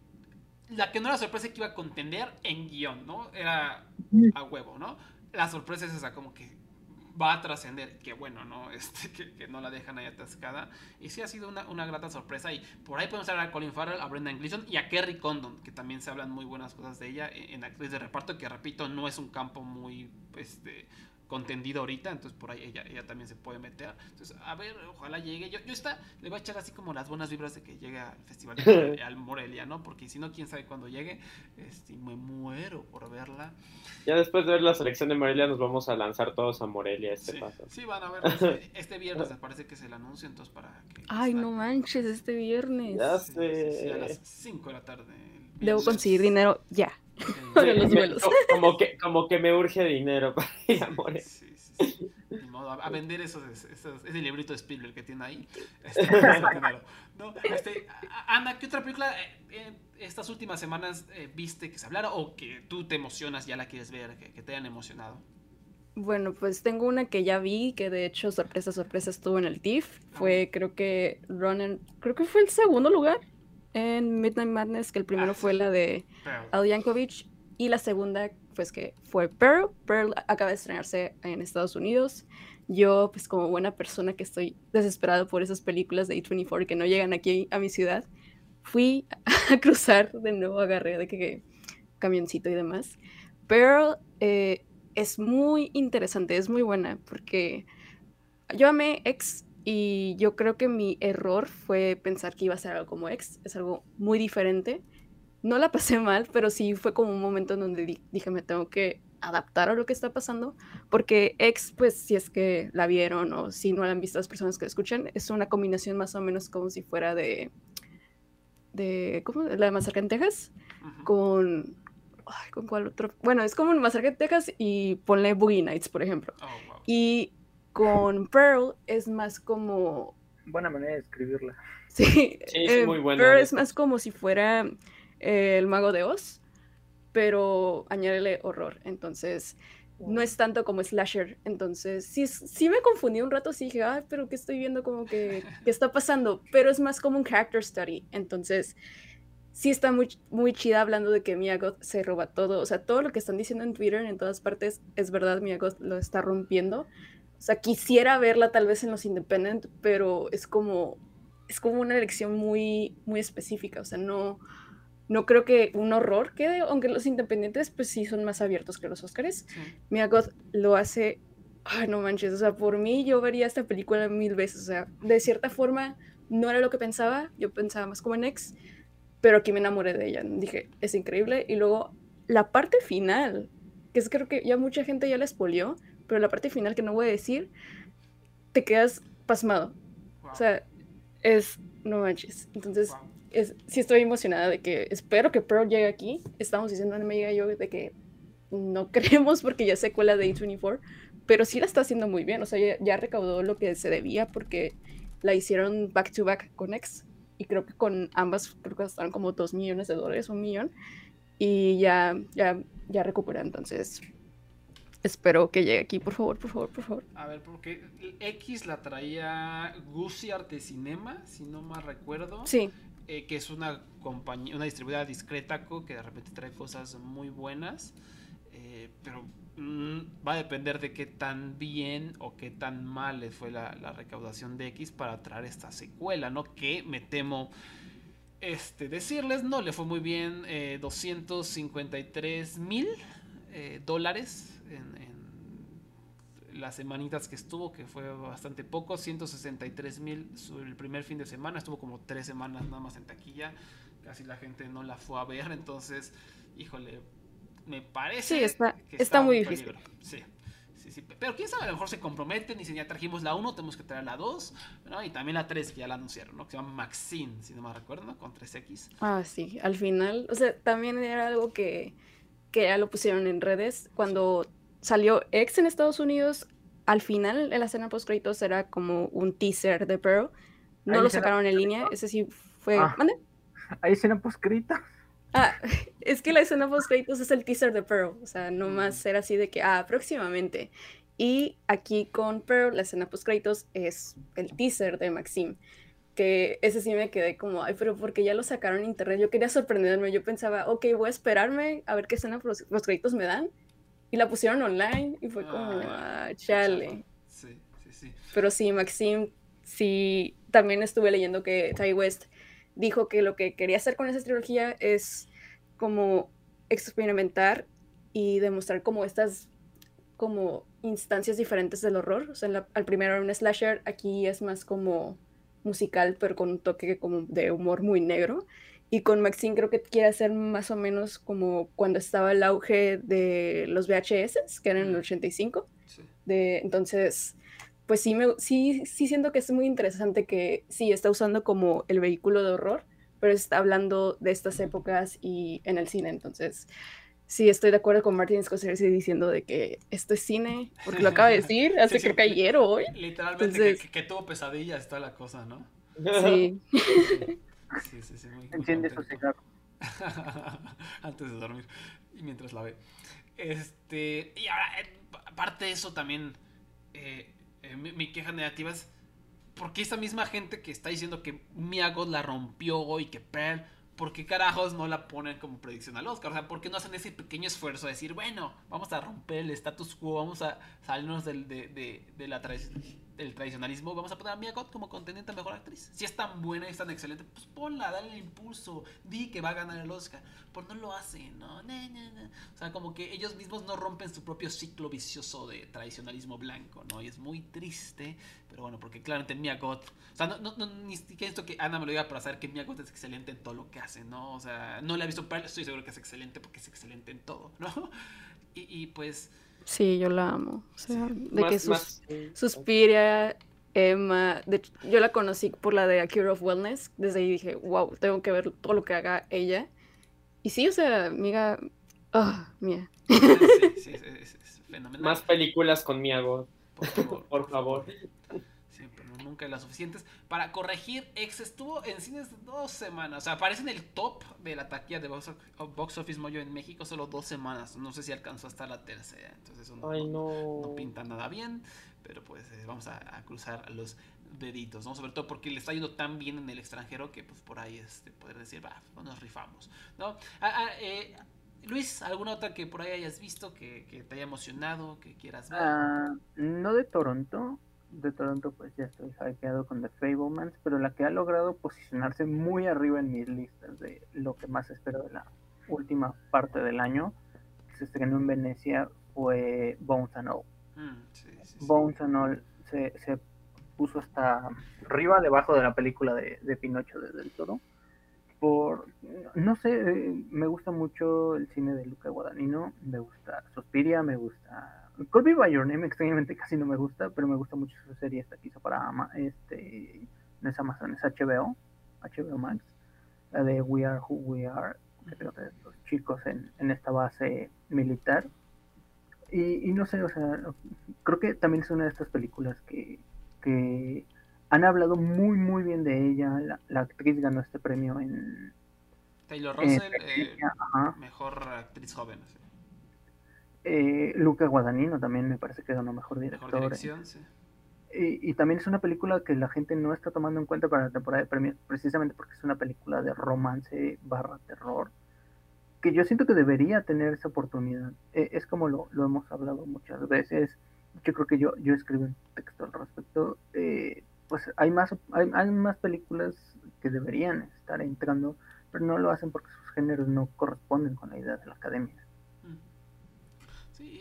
La que no era sorpresa que iba a contender en guion, ¿no? Era a huevo, ¿no? La sorpresa es esa, como que va a trascender, que bueno, ¿no? Este, que, no la dejan ahí atascada. Y sí ha sido una, una grata sorpresa. Y por ahí podemos hablar a Colin Farrell, a Brendan Gleeson y a Kerry Condon, que también se hablan muy buenas cosas de ella en, actriz de reparto, que repito, no es un campo muy, este, contendido ahorita, entonces por ahí ella, ella también se puede meter. Entonces, a ver, ojalá llegue. Yo, yo está, le voy a echar así como las buenas vibras de que llegue al festival de, al Morelia, ¿no? Porque si no, quién sabe cuándo llegue. Este, me muero por verla. Ya después de ver la selección de Morelia, nos vamos a lanzar todos a Morelia este sí, paso. Sí, van a ver. Este, este viernes me parece que es el anuncio, entonces para que. Ay, no manches, este viernes. Ya sé. sí, sí, a las 5 de la tarde. Debo conseguir dinero ya. Para los Me- vuelos. como, que, como que me urge dinero para ir a Morelia. Sí, sí, sí. Ni modo, a, a vender esos, esos- ese librito de Spielberg que tiene ahí. Este, no, este, Ana, ¿qué otra película eh, eh, estas últimas semanas eh, viste que se hablara o que tú te emocionas, ya la quieres ver, que, que te hayan emocionado? Bueno, pues tengo una que ya vi, que de hecho, sorpresa, sorpresa, estuvo en el TIFF. Fue, creo que, Running, creo que fue el segundo lugar en Midnight Madness, que el primero Ah, fue la de Al Yankovic. Y la segunda, pues que fue Pearl. Pearl acaba de estrenarse en Estados Unidos. Yo, pues como buena persona que estoy desesperada por esas películas de A24 que no llegan aquí a mi ciudad, fui a cruzar de nuevo, agarré de que, que camioncito y demás. Pearl eh, es muy interesante, es muy buena, porque yo amé X y yo creo que mi error fue pensar que iba a ser algo como X. Es algo muy diferente no la pasé mal, pero sí fue como un momento en donde di- dije, me tengo que adaptar a lo que está pasando, porque X, pues si es que la vieron o si no la han visto las personas que la escuchan, es una combinación más o menos como si fuera de, de ¿cómo? La de Masacre en Texas, con, ay, ¿con cuál otro? Bueno, es como un Masacre en Texas y ponle Boogie Nights, por ejemplo. Oh, wow. Y con Pearl es más como Buena manera de escribirla. Sí, Sí, es eh, muy buena, de es más como si fuera eh, el mago de Oz, pero añádele horror. Entonces, no es tanto como slasher. Entonces, sí, sí me confundí un rato, sí dije, ay, pero ¿qué estoy viendo? Como que, ¿qué está pasando? Pero es más como un character study. Entonces, sí está muy, muy chida hablando de que Mia Goth se roba todo. O sea, todo lo que están diciendo en Twitter, en todas partes, es verdad, Mia Goth lo está rompiendo. O sea, quisiera verla tal vez en los Independent, pero es como, es como una elección muy, muy específica. O sea, no, no creo que un horror quede, aunque los independientes pues sí son más abiertos que los Oscars. Sí. Mia Goth lo hace, ay no manches, o sea, por mí yo vería esta película mil veces. O sea, de cierta forma no era lo que pensaba, yo pensaba más como en X, pero aquí me enamoré de ella. Dije, es increíble. Y luego la parte final, que es creo que ya mucha gente ya la expolió, pero la parte final que no voy a decir, te quedas pasmado. Wow. O sea, es, no manches. Entonces, Wow. es, sí estoy emocionada de que espero que Pearl llegue aquí. Estamos diciendo en amiga y yo de que no creemos porque ya secuela de A24, pero sí la está haciendo muy bien. O sea, ya, ya recaudó lo que se debía porque la hicieron back to back con X y creo que con ambas creo que gastaron como 2 millones de dólares, un millón y ya, ya, ya recupera. Entonces, espero que llegue aquí, por favor, por favor, por favor. A ver, porque X la traía Gucci Arte Cinema, si no mal recuerdo. Sí, eh, que es una compañía, una distribuidora discreta que de repente trae cosas muy buenas. eh, pero mm, va a depender de qué tan bien o qué tan mal le fue la, la recaudación de X para traer esta secuela, ¿no? Que me temo este, decirles, no le fue muy bien, eh, 253 mil eh, dólares en, en las semanitas que estuvo, que fue bastante poco, 163 mil el primer fin de semana, estuvo como tres semanas nada más en taquilla, casi la gente no la fue a ver, entonces, híjole, me parece Sí, está- que está muy difícil. Sí. Sí, sí, pero quién sabe, a lo mejor se comprometen y dicen ya trajimos la 1, tenemos que traer la 2, ¿no? y también la 3 que ya la anunciaron, ¿no? que se llama Maxine, si no me recuerdo, ¿no? con 3X. Ah, sí, al final, o sea, también era algo que, que ya lo pusieron en redes. Cuando salió X en Estados Unidos, al final en la escena post créditos era como un teaser de Pearl. No ¿Hay lo sacaron en línea, ese sí fue... Ah. ¿Mande? Hay escena poscrita. Ah, es que la escena post créditos es el teaser de Pearl, o sea, no más era así de que, ah, próximamente. Y aquí con Pearl, la escena post créditos es el teaser de Maxim, que ese sí me quedé como, ay, pero porque ya lo sacaron en internet, yo quería sorprenderme, yo pensaba, ok, voy a esperarme a ver qué escena post créditos me dan, y la pusieron online, y fue como, Ah, ah, chale. Sí, sí, sí. Pero sí, Maxim, sí, también estuve leyendo que Ty West dijo que lo que quería hacer con esa trilogía es como experimentar y demostrar como estas como instancias diferentes del horror. O sea, al primero era un slasher, aquí es más como musical, pero con un toque como de humor muy negro. Y con Maxine creo que quiere hacer más o menos como cuando estaba el auge de los VHS, que eran en el 85. De, entonces, pues sí, me, sí, sí siento que es muy interesante que sí está usando como el vehículo de horror, pero está hablando de estas épocas y en el cine. Entonces, sí, estoy de acuerdo con Martin Scorsese diciendo de que esto es cine, porque lo acaba de decir hace que creo ayer o hoy. Literalmente que, tuvo pesadillas toda la cosa, ¿no? Sí. Sí, sí, sí. Enciende su cigarro. Antes de dormir. Y mientras la ve. Este. Y ahora, eh, aparte de eso, también. Eh, eh, mi, queja negativa es. Porque esta misma gente que está diciendo que Miyagot la rompió y que Pearl. ¿Por qué carajos no la ponen como predicción al Oscar? O sea, ¿por qué no hacen ese pequeño esfuerzo de decir, bueno, vamos a romper el status quo, vamos a salirnos del, de, de, de la tradición el tradicionalismo, vamos a poner a Mia Goth como contendiente a mejor actriz. Si es tan buena y es tan excelente, pues ponla, dale el impulso, di que va a ganar el Oscar. Pues no lo hacen, ¿no? O sea, como que ellos mismos no rompen su propio ciclo vicioso de tradicionalismo blanco, ¿no? Y es muy triste, pero bueno, porque claramente Mia Goth, o sea, no, no, no ni siquiera esto que Ana me lo diga para saber que Mia Goth es excelente en todo lo que hace, ¿no? O sea, no le he visto, pero estoy seguro que es excelente porque es excelente en todo, ¿no? Y, y pues Sí, yo la amo. O sea, de que sus, suspira, Emma. De yo la conocí por la de A Cure of Wellness. Desde ahí dije, wow, tengo que ver todo lo que haga ella. Y sí, o sea, amiga. Oh, mía. Sí, sí, es, fenomenal. Más películas con Mia God. Por favor. Nunca las suficientes. Para corregir, Ex estuvo en cines dos semanas. O sea, aparece en el top de la taquilla de Box, Office Mojo en México solo dos semanas. No sé si alcanzó hasta la tercera. Entonces eso no, pinta nada bien. Pero pues eh, vamos a, cruzar los deditos, ¿no? Sobre todo porque le está yendo tan bien en el extranjero que pues por ahí este, poder decir, va, nos rifamos, ¿no? Ah, ah, eh, Luis, ¿alguna otra que por ahí hayas visto que, te haya emocionado, que quieras ver? Ah, no de Toronto, de Toronto, pues ya estoy hypeado con The Fablemans, pero la que ha logrado posicionarse muy arriba en mis listas de lo que más espero de la última parte del año, que se estrenó en Venecia, fue Bones and All. Mm, Bones and All se, se, puso hasta arriba, debajo de la película de, de Pinocho de Del Toro. Por, no sé, eh, me gusta mucho el cine de Luca Guadagnino, me gusta Suspiria, me gusta Call by Your Name extrañamente casi no me gusta, pero me gusta mucho su serie esta que hizo para Ama, este, no es Amazon, es HBO, HBO Max, la de We Are Who We Are, que de los chicos en, en esta base militar. Y, y, no sé, o sea, creo que también es una de estas películas que, que han hablado muy, muy bien de ella. La, la actriz ganó este premio en... Taylor Russell, eh, mejor actriz joven. Eh, Luca Guadagnino también me parece que ganó mejor director. Mejor dirección, sí. Y, también es una película que la gente no está tomando en cuenta para la temporada de premios, precisamente porque es una película de romance barra terror, que yo siento que debería tener esa oportunidad. E, es como lo, hemos hablado muchas veces. Yo creo que yo, yo escribí un texto al respecto. Eh, pues hay más, hay, hay más películas que deberían estar entrando, pero no lo hacen porque sus géneros no corresponden con la idea de la academia.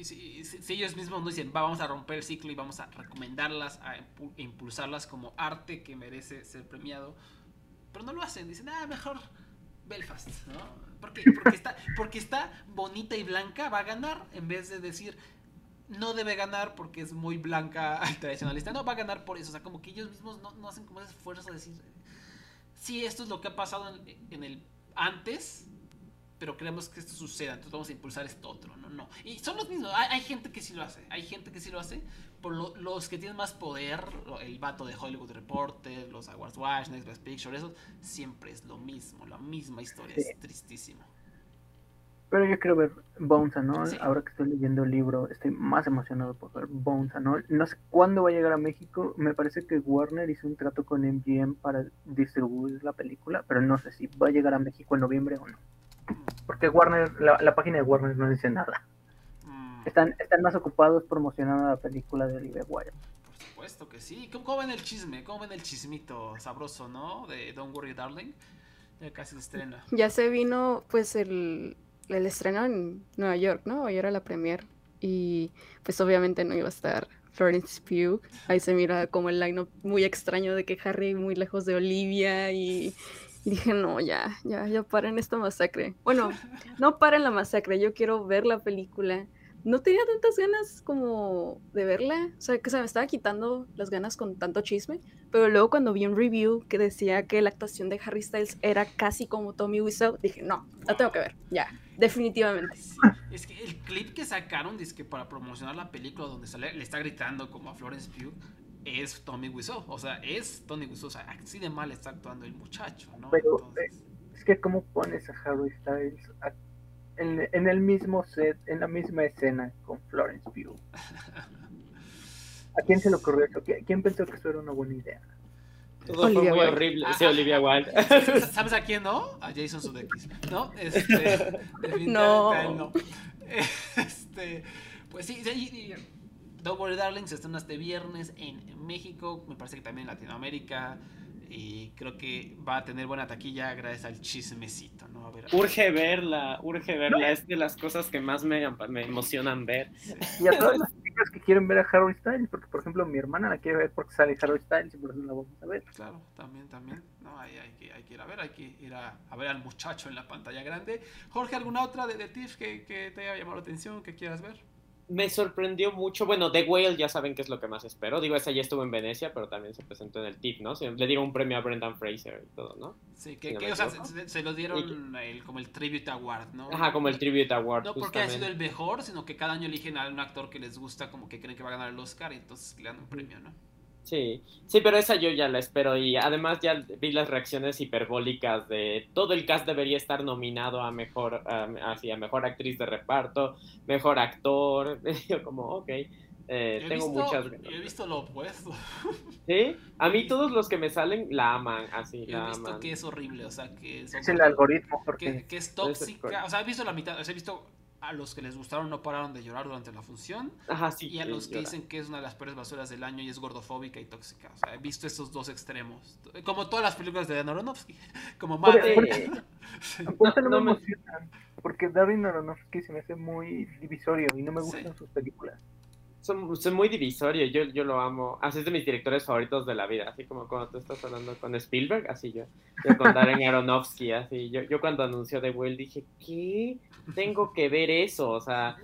Si, ellos mismos no dicen, vamos a romper el ciclo y vamos a recomendarlas, a impulsarlas como arte que merece ser premiado, pero no lo hacen, dicen, ah, mejor Belfast, ¿no? Porque, está, bonita y blanca, va a ganar, en vez de decir, no debe ganar porque es muy blanca al tradicionalista, no, va a ganar por eso, o sea, como que ellos mismos no, hacen como ese esfuerzo de decir, sí, esto es lo que ha pasado en el antes, pero queremos que esto suceda, entonces vamos a impulsar esto otro, no, no. Y son los mismos, hay, gente que sí lo hace, hay gente que sí lo hace, por los que tienen más poder, el vato de Hollywood Reporter, los Awards Watch, Next Best Picture, eso siempre es lo mismo, la misma historia, es tristísimo. Pero yo quiero ver Bones and All, ahora que estoy leyendo el libro, estoy más emocionado por ver Bones and All. No sé cuándo va a llegar a México, me parece que Warner hizo un trato con MGM para distribuir la película, pero no sé si va a llegar a México en noviembre o no. Porque Warner, la, página de Warner no dice nada. Mm. Están, están más ocupados promocionando la película de Olivia Wilde. Por supuesto que sí. ¿Cómo, ven el chisme? ¿Cómo ven el chismito sabroso, no? De Don't Worry Darling. Ya casi se estrena. Ya se vino, pues, el, el estreno en Nueva York, ¿no? Hoy era la premier. y pues obviamente no iba a estar Florence Pugh. Ahí se mira como el line muy extraño de que Harry muy lejos de Olivia y dije, no, ya, ya, ya paren esta masacre. Bueno, no paren la masacre, yo quiero ver la película no tenía tantas ganas como de verla, o sea, que se me estaba quitando las ganas con tanto chisme, pero luego cuando vi un review que decía que la actuación de Harry Styles era casi como Tommy Wiseau, dije, no, la tengo que ver, ya, definitivamente. Es que el clip que sacaron, dice que para promocionar la película donde sale, le está gritando como a Florence Pugh, es Tommy Wiseau, o sea, es Tommy Wiseau, o sea, así de mal está actuando el muchacho, ¿no? Pero eh, es que cómo pones a Harry Styles a en, el mismo set, en la misma escena con Florence Pugh. ¿A quién se le ocurrió eso? ¿Quién pensó que eso era una buena idea? Todo fue muy horrible. sí, Olivia Wilde. ¿Sabes a quién no? A Jason Sudeikis. ¿No? Este, no. no. Este, pues sí, sí Double Darlings están este viernes en México, me parece que también en Latinoamérica y creo que va a tener buena taquilla gracias al chismecito, ¿no? A ver, urge verla, urge verla, es de las cosas que más me, me emocionan ver. Y a todas las chicas que quieren ver a Harry Styles, porque por ejemplo mi hermana la quiere ver porque sale Harry Styles y por eso la vamos a ver. Claro, también, también, no, hay, hay, que, hay que ir a ver, hay que ir a, a, ver al muchacho en la pantalla grande. Jorge, ¿alguna otra de, de TIFF que, que te haya llamado la atención, que quieras ver? Me sorprendió mucho. Bueno, The Whale ya saben qué es lo que más espero. Digo, esa ya estuvo en Venecia, pero también se presentó en el TIFF, ¿no? Le dieron un premio a Brendan Fraser y todo, ¿no? Sí, que, o sea, se, lo dieron como el Tribute Award, ¿no? Ajá, como el Tribute Award. No porque ha sido el mejor, sino que cada año eligen a un actor que les gusta, como que creen que va a ganar el Oscar y entonces le dan un premio, ¿no? Sí, sí, pero esa yo ya la espero y además ya vi las reacciones hiperbólicas de todo el cast debería estar nominado a mejor, así, a mejor actriz de reparto, mejor actor, yo como, ok, eh, tengo muchas ganas. Yo he visto lo opuesto. ¿Sí? A mí todos los que me salen la aman, así, yo he visto que es horrible, o sea, que es... Es el algoritmo, porque... Que, es tóxica, o sea, he visto la mitad, o sea, he visto a los que les gustaron no pararon de llorar durante la función. Ajá, sí, y a los que dicen que es una de las peores basuras del año y es gordofóbica y tóxica. O sea, he visto estos dos extremos. Como todas las películas de Dan Aronofsky. Como más. no, no, me emocionan. Porque Darren Aronofsky se me hace muy divisorio y no me gustan sus películas son, son, muy divisorios, yo, yo lo amo. Así es de mis directores favoritos de la vida, así como cuando tú estás hablando con Spielberg, así yo. Yo con Darren Aronofsky, así. Yo, yo cuando anunció The Will dije, ¿qué? Tengo que ver eso, o sea.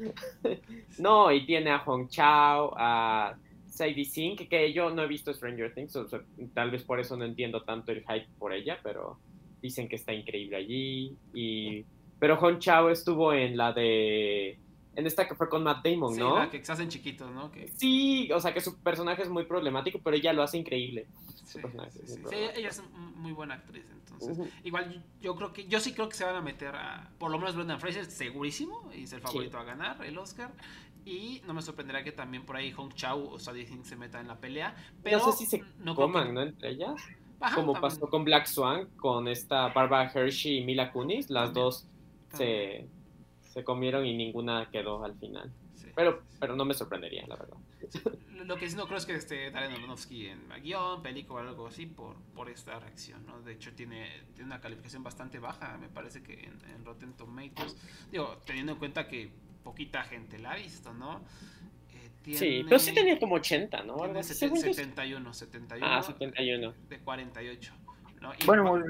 no, y tiene a Hong Chao, a Sadie Sink, que yo no he visto Stranger Things, o sea, tal vez por eso no entiendo tanto el hype por ella, pero dicen que está increíble allí. Y... Pero Hong Chao estuvo en la de en esta que fue con Matt Damon, sí, ¿no? La que se hacen chiquitos, ¿no? Sí, o sea que su personaje es muy problemático, pero ella lo hace increíble. Sí, ella es muy buena actriz, entonces. Igual yo creo que, yo sí creo que se van a meter a, por lo menos Brendan Fraser, segurísimo, y es el favorito a ganar el Oscar. Y no me sorprenderá que también por ahí Hong Chao o Sadie Sink se metan en la pelea. Pero no sé si se no coman, ¿no? Entre ellas. Como pasó con Black Swan, con esta Barbara Hershey y Mila Kunis, las dos se se comieron y ninguna quedó al final. Pero, pero no me sorprendería, la verdad. Lo que sí no creo es que esté Darren Aronofsky en guion, película o algo así por, por esta reacción, ¿no? De hecho, tiene, tiene una calificación bastante baja, me parece que en, Rotten Tomatoes. Digo, teniendo en cuenta que poquita gente la ha visto, ¿no? Eh, sí, pero sí tenía como 80, ¿no? Tiene 71, 71. Ah, 71. De 48. ¿no? bueno,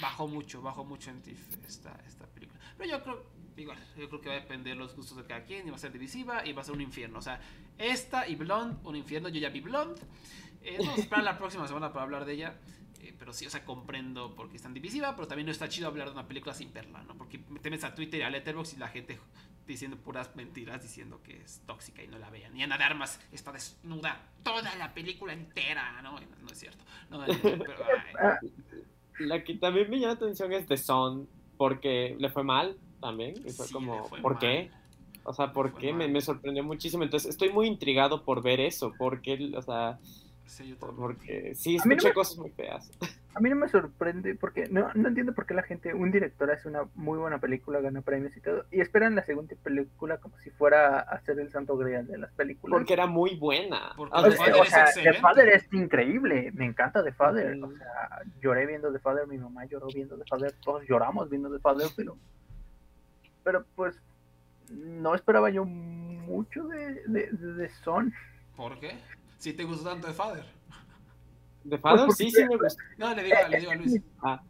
bajó mucho, bajó mucho en TIFF esta, esta película. Pero yo creo igual, yo creo que va a depender los gustos de cada quien y va a ser divisiva y va a ser un infierno. O sea, esta y Blonde, un infierno. Yo ya vi Blonde. Eh, vamos a esperar la próxima semana para hablar de ella. Eh, pero sí, o sea, comprendo porque es tan divisiva, pero también no está chido hablar de una película sin perla, ¿no? Porque te metes a Twitter y a Letterboxd y la gente diciendo puras mentiras, diciendo que es tóxica y no la vean. Y Ana de Armas está desnuda toda la película entera, ¿no? No es cierto. La que también me llama la atención es The Son, porque le fue mal, también. Y fue como, ¿por qué? O sea, ¿por qué? Me, me, sorprendió muchísimo. Entonces, estoy muy intrigado por ver eso. Porque, o sea, sí, porque sí, escuché cosas muy feas. A mí no me sorprende, porque no, no entiendo por qué la gente, un director hace una muy buena película, gana premios y todo, y esperan la segunda película como si fuera a ser el santo grial de las películas. Porque era muy buena. Porque o, sea, The Father es increíble, me encanta The Father. O sea, lloré viendo The Father, mi mamá lloró viendo The Father, todos lloramos viendo The Father, pero pero pues no esperaba yo mucho de, de, de Son. ¿Por qué? Si te gustó tanto de Father. ¿De Father? Pues, sí, sí me gusta. No, le digo, le digo a Luis. Ah,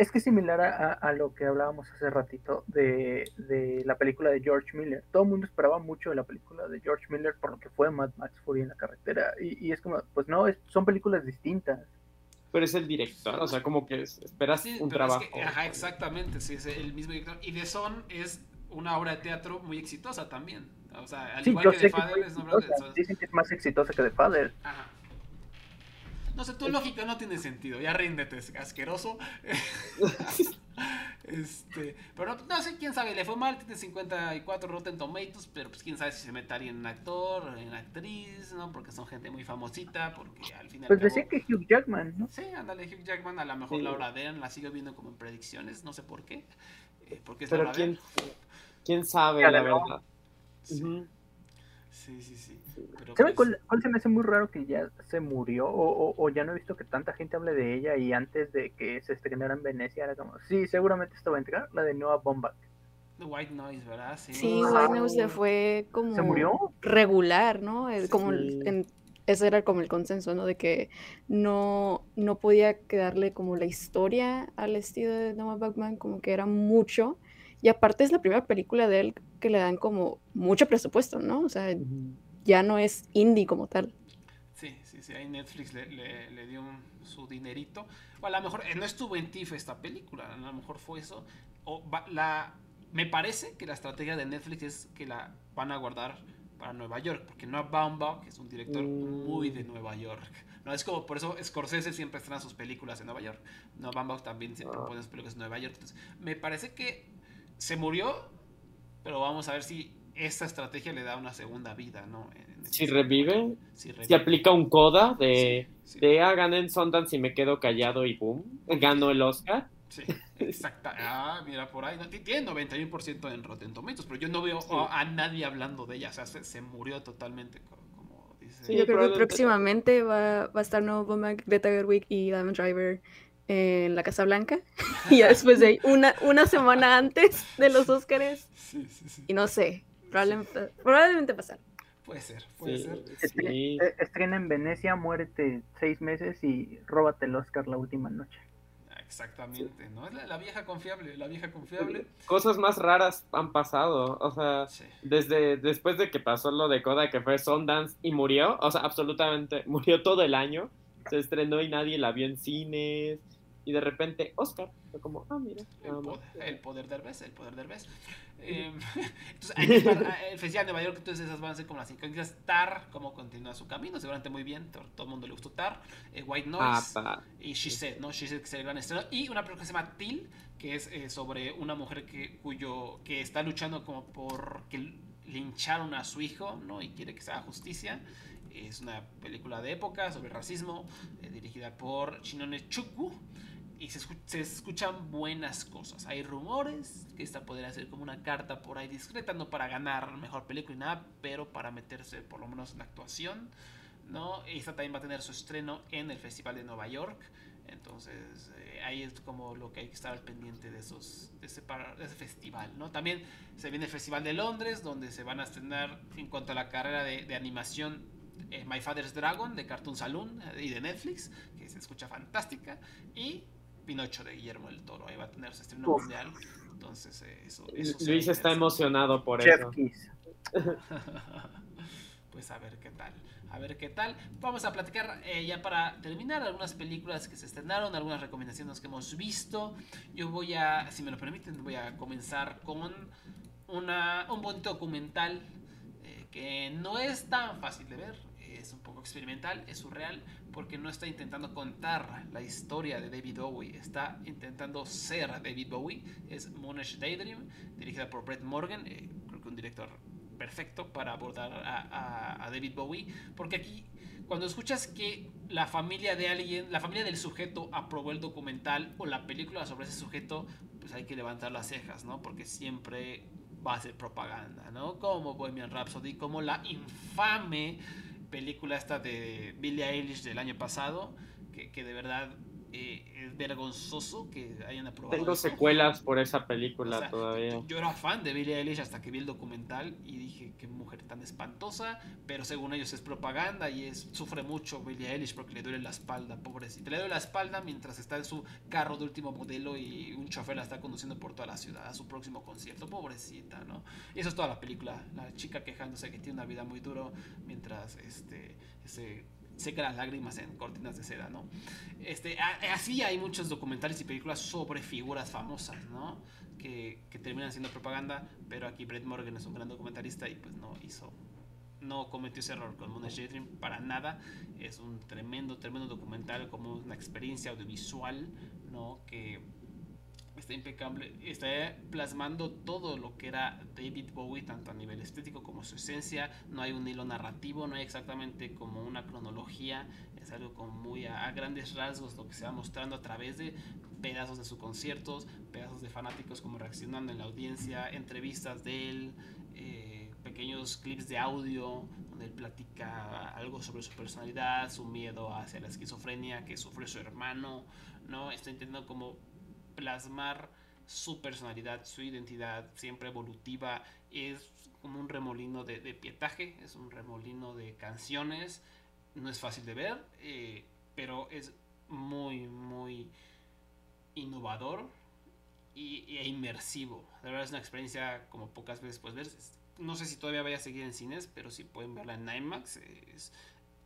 Es que es similar a, a lo que hablábamos hace ratito de, de la película de George Miller. Todo el mundo esperaba mucho de la película de George Miller por lo que fue Mad Max Fury en la carretera. Y, y es como, pues no, es- son películas distintas. Pero es el director, o sea, como que es- esperas Sí, un es trabajo. que- ajá, exactamente, sí, es el mismo director. Y The Son es una obra de teatro muy exitosa también. O sea, al Sí, igual yo que sé The que Father es una obra de. Dicen que es más exitosa que The Father. Ajá. No sé, tu lógica no tiene sentido. Ya ríndete, es asqueroso. este, pero no, no sé, quién sabe, le fue mal, tiene 54 Rotten Tomatoes, pero pues quién sabe si se metaría en actor, en actriz, ¿no? Porque son gente muy famosita, porque al final... Pues decía que Hugh Jackman, ¿no? Sí, ándale, Hugh Jackman, a lo mejor Sí. Laura Dern la sigo viendo como en predicciones, no sé por qué. eh, porque es Pero Laura quién, Dern. quién sabe, la verdad. Sí, sí. sí. ¿Saben cuál, cuál se me hace muy raro que ya se murió? O, o- o ya no he visto que tanta gente hable de ella y antes de que se estrenara en Venecia era como, sí, seguramente esto va a entregar, la de Noah Baumbach. The White Noise, ¿verdad? Sí. Sí, Ah. White Noise le fue como ¿Se murió? regular, ¿no? Es como Sí. en- ese era como el consenso, ¿no? De que no, no podía quedarle como la historia al estilo de Noah Baumbach, como que era mucho. Y aparte es la primera película de él que le dan como mucho presupuesto, ¿no? O sea, Ujú. Ya no es indie como tal. Sí, sí, sí, ahí Netflix le, le- le dio un- su dinerito. O a lo mejor eh, no estuvo en TIFF esta película, a lo mejor fue eso. O va- la, me parece que la estrategia de Netflix es que la van a guardar para Nueva York, porque Noah Baumbach es un director Mm. muy de Nueva York. No es como, por eso Scorsese siempre estrena sus películas en Nueva York. Noah Baumbach también siempre Ah. pone sus películas en Nueva York. Entonces, me parece que se murió, pero vamos a ver si esta estrategia le da una segunda vida, ¿no? En- en Si este- revive, si Si aplica un coda de, Sí, sí. de ah, gané en Sundance y me quedo callado y boom, ganó el Oscar. Sí, exacta. Ah, mira, por ahí. No, Ti- tiene 91% en Rotten Tomatoes, pero yo no veo Sí. a, a nadie hablando de ella. O sea, se, se murió totalmente, co- como dice. Sí, Yo creo que próximamente va, va a estar Noah Baumbach, Greta Gerwig y Adam Driver en la Casa Blanca. y ya después de ahí, una, una semana antes de los Óscares. Sí, sí, sí. Y no sé, probablemente, probablemente pasar. Puede ser, puede Sí, ser. sí. Eh, Estrena en Venecia, muérete seis meses y róbate el Oscar la última noche. Exactamente, ¿no? Es la, la vieja confiable, la vieja confiable. Cosas más raras han pasado, o sea, Sí. desde después de que pasó lo de Coda que fue Sundance y murió, o sea, absolutamente murió todo el año, se estrenó y nadie la vio en cines y de repente Oscar, fue como, ah, mira, El poder, el poder del Derbez, el poder del Derbez. Eh, entonces, eh, el Festival de Nueva York, entonces esas van a ser como las incógnitas. Tar, cómo continúa su camino, seguramente muy bien, todo, todo el mundo le gustó Tar. Eh, White Ah, Noise pa. y She Said, ¿no? She Said que es el gran estreno. Y una película que se llama Till, que es eh, sobre una mujer que, cuyo, que está luchando como por que lincharon a su hijo, ¿no? Y quiere que se haga justicia. Es una película de época sobre racismo, eh, dirigida por Shinone Chukwu. Y se, escu- se escuchan buenas cosas. Hay rumores que esta podría ser como una carta por ahí discreta, no para ganar mejor película y nada, pero para meterse por lo menos en actuación. ¿no? Esta también va a tener su estreno en el Festival de Nueva York. Entonces, eh, ahí es como lo que hay que estar al pendiente de, esos, de ese festival. ¿no? También se viene el Festival de Londres, donde se van a estrenar en cuanto a la carrera de, de animación eh, My Father's Dragon de Cartoon Saloon eh, y de Netflix, que se escucha fantástica. Y Pinocho de Guillermo del Toro, ahí va a tener su estreno Uf. mundial. Entonces, eh, eso, eso Luis está emocionado por Chef eso. Kiss. pues a ver qué tal. A ver qué tal. Vamos a platicar eh, ya para terminar algunas películas que se estrenaron, algunas recomendaciones que hemos visto. Yo voy a, si me lo permiten, voy a comenzar con una, un bonito documental eh, que no es tan fácil de ver. Es un poco experimental, es surreal, porque no está intentando contar la historia de David Bowie, está intentando ser David Bowie. Es Moonish Daydream, dirigida por Brett Morgan, eh, creo que un director perfecto para abordar a- a David Bowie, porque aquí cuando escuchas que la familia de alguien, la familia del sujeto aprobó el documental o la película sobre ese sujeto, pues hay que levantar las cejas, ¿no? Porque siempre va a ser propaganda, ¿no? Como Bohemian Rhapsody, como la infame película esta de Billie Eilish del año pasado, que, que de verdad Eh, es vergonzoso que hayan aprobado. Tengo secuelas por esa película todavía. Yo era fan de Billie Eilish hasta que vi el documental y dije qué mujer tan espantosa, pero según ellos es propaganda y es sufre mucho Billie Eilish porque le duele la espalda, pobrecita. Le duele la espalda mientras está en su carro de último modelo y un chofer la está conduciendo por toda la ciudad a su próximo concierto, pobrecita, ¿no? Y eso es toda la película, la chica quejándose que tiene una vida muy duro mientras este se seca las lágrimas en cortinas de seda, ¿no? Este, así hay muchos documentales y películas sobre figuras famosas, ¿no? Que, que, terminan siendo propaganda, pero aquí Brett Morgan es un gran documentalista y pues no hizo, no cometió ese error con Moonage Daydream para nada. Es un tremendo, tremendo documental como una experiencia audiovisual, ¿no? Que está impecable, está plasmando todo lo que era David Bowie, tanto a nivel estético como su esencia, no hay un hilo narrativo, no hay exactamente como una cronología, es algo como muy a, grandes rasgos lo que se va mostrando a través de pedazos de sus conciertos, pedazos de fanáticos como reaccionando en la audiencia, entrevistas de él, eh, pequeños clips de audio donde él platica algo sobre su personalidad, su miedo hacia la esquizofrenia que sufre su hermano, ¿no? Está intentando como plasmar su personalidad, su identidad siempre evolutiva. Es como un remolino de, pietaje, es un remolino de canciones. No es fácil de ver, eh, pero es muy, muy innovador y, e inmersivo. De verdad es una experiencia como pocas veces puedes ver. No sé si todavía vaya a seguir en cines, pero si pueden verla en IMAX. Es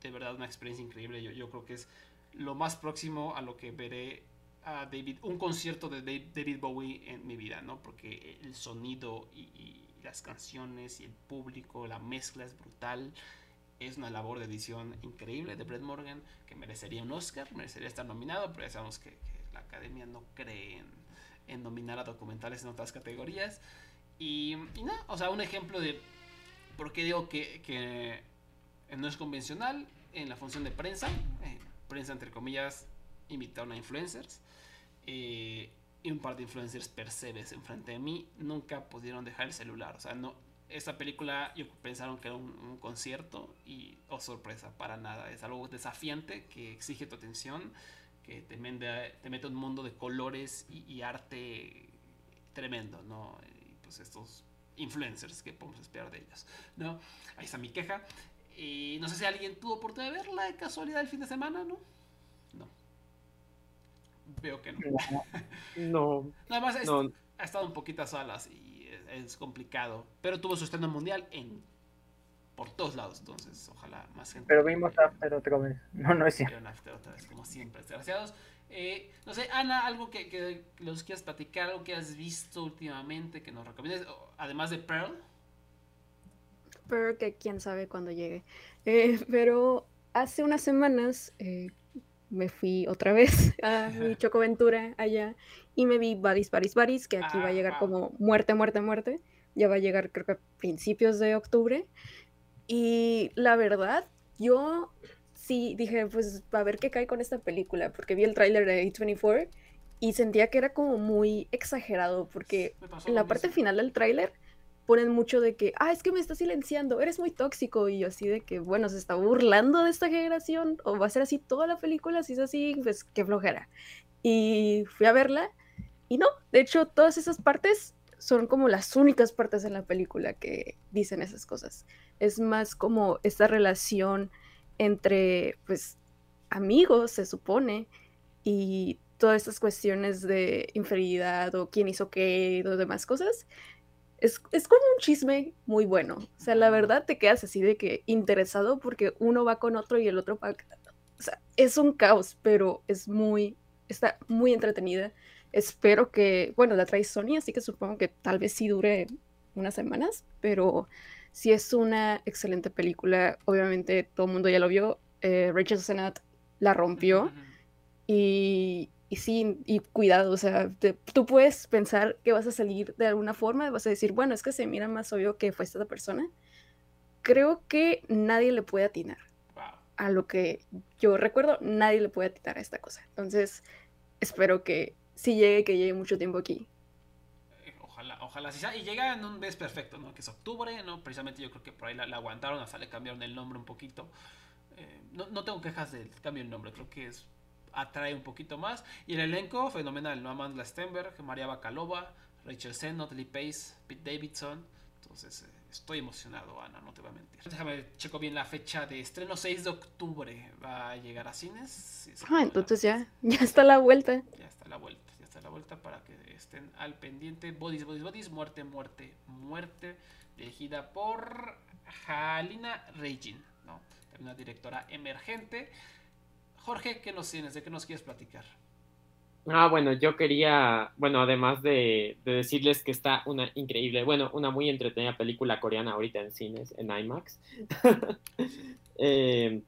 de verdad una experiencia increíble. Yo, yo creo que es lo más próximo a lo que veré David, un concierto de David Bowie en mi vida, ¿no? Porque el sonido y, las canciones y el público, la mezcla es brutal. Es una labor de edición increíble de Brett Morgan que merecería un Oscar, merecería estar nominado, pero ya sabemos que, la academia no cree en, nominar a documentales en otras categorías. Y, y no, o sea, un ejemplo de por qué digo que, que no es convencional en la función de prensa, eh, prensa entre comillas, invitaron a influencers eh, y un par de influencers percebes enfrente de mí nunca pudieron dejar el celular. O sea, no, esta película yo pensaron que era un, concierto y, oh sorpresa, para nada. Es algo desafiante que exige tu atención, que te, mende, te mete un mundo de colores y, arte tremendo, ¿no? Y pues estos influencers que podemos esperar de ellos, ¿no? Ahí está mi queja. Y no sé si alguien tuvo oportunidad de verla de casualidad el fin de semana, ¿no? Veo que no. No. Nada más ha estado un poquito a salas y es, complicado. Pero tuvo su estreno mundial en por todos lados, entonces ojalá más gente. Pero vimos After otra vez. No, no es cierto. After otra vez, como siempre, desgraciados. Eh, no sé, Ana, algo que, que, los quieras platicar, algo que has visto últimamente que nos recomiendes, además de Pearl. Pearl, que quién sabe cuándo llegue. Eh, pero hace unas semanas eh, me fui otra vez a mi Chocoventura allá y me vi Baris, Baris, Baris, que aquí va a llegar como muerte, muerte, muerte. Ya va a llegar creo que a principios de octubre. Y la verdad, yo sí dije, pues a ver qué cae con esta película, porque vi el tráiler de A24 y sentía que era como muy exagerado, porque en la parte final del tráiler ponen mucho de que, ah, es que me está silenciando, eres muy tóxico. Y yo así de que, bueno, se está burlando de esta generación, o va a ser así toda la película, si es así, pues qué flojera. Y fui a verla, y no, de hecho, todas esas partes son como las únicas partes en la película que dicen esas cosas. Es más como esta relación entre, pues, amigos, se supone, y todas estas cuestiones de inferioridad o quién hizo qué y demás cosas es, como un chisme muy bueno. O sea, la verdad te quedas así de que interesado porque uno va con otro y el otro va... O sea, es un caos, pero es muy... Está muy entretenida. Espero que... Bueno, la trae Sony, así que supongo que tal vez sí dure unas semanas, pero si es una excelente película. Obviamente todo el mundo ya lo vio. Eh, Rachel Sennett la rompió. Y, y sí, y cuidado, o sea, tú puedes pensar que vas a salir de alguna forma, vas a decir, bueno, es que se mira más obvio que fue esta persona. Creo que nadie le puede atinar. A lo que yo recuerdo, nadie le puede atinar a esta cosa. Entonces, espero que si llegue, que llegue mucho tiempo aquí. Eh, ojalá, ojalá sí sea. Y llega en un mes perfecto, ¿no? Que es octubre, ¿no? Precisamente yo creo que por ahí la, aguantaron, hasta le cambiaron el nombre un poquito. Eh, no, no tengo quejas del cambio del nombre, creo que es atrae un poquito más. Y el elenco, fenomenal, ¿no? Amanda Stenberg, María Bacalova, Rachel Sennott, Lee Pace, Pete Davidson. Entonces, eh, estoy emocionado, Ana, no te voy a mentir. Déjame, checo bien la fecha de estreno, 6 de octubre. ¿Va a llegar a cines? ah, entonces ya, ya está la vuelta. Ya está la vuelta, ya está la vuelta para que estén al pendiente. Bodies, Bodies, Bodies, Muerte, Muerte, Muerte. Dirigida por Halina Regin, ¿no? Una directora emergente. Jorge, ¿qué nos tienes? ¿De qué nos quieres platicar? Ah, bueno, yo quería, bueno, además de, decirles que está una increíble, bueno, una muy entretenida película coreana ahorita en cines, en IMAX, eh,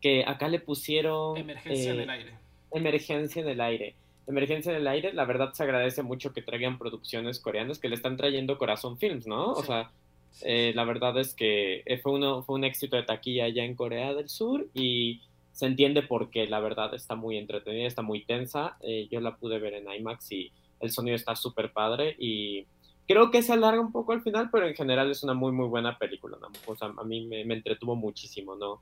que acá le pusieron... Emergencia en el aire. Emergencia en el aire. Emergencia en el aire, la verdad se agradece mucho que traigan producciones coreanas, que le están trayendo Corazón Films, ¿no? O sea, eh, la verdad es que fue, uno, fue un éxito de taquilla allá en Corea del Sur y se entiende porque la verdad está muy entretenida, está muy tensa. Eh, yo la pude ver en IMAX y el sonido está súper padre y creo que se alarga un poco al final, pero en general es una muy, muy buena película. O sea, a mí me, entretuvo muchísimo, ¿no?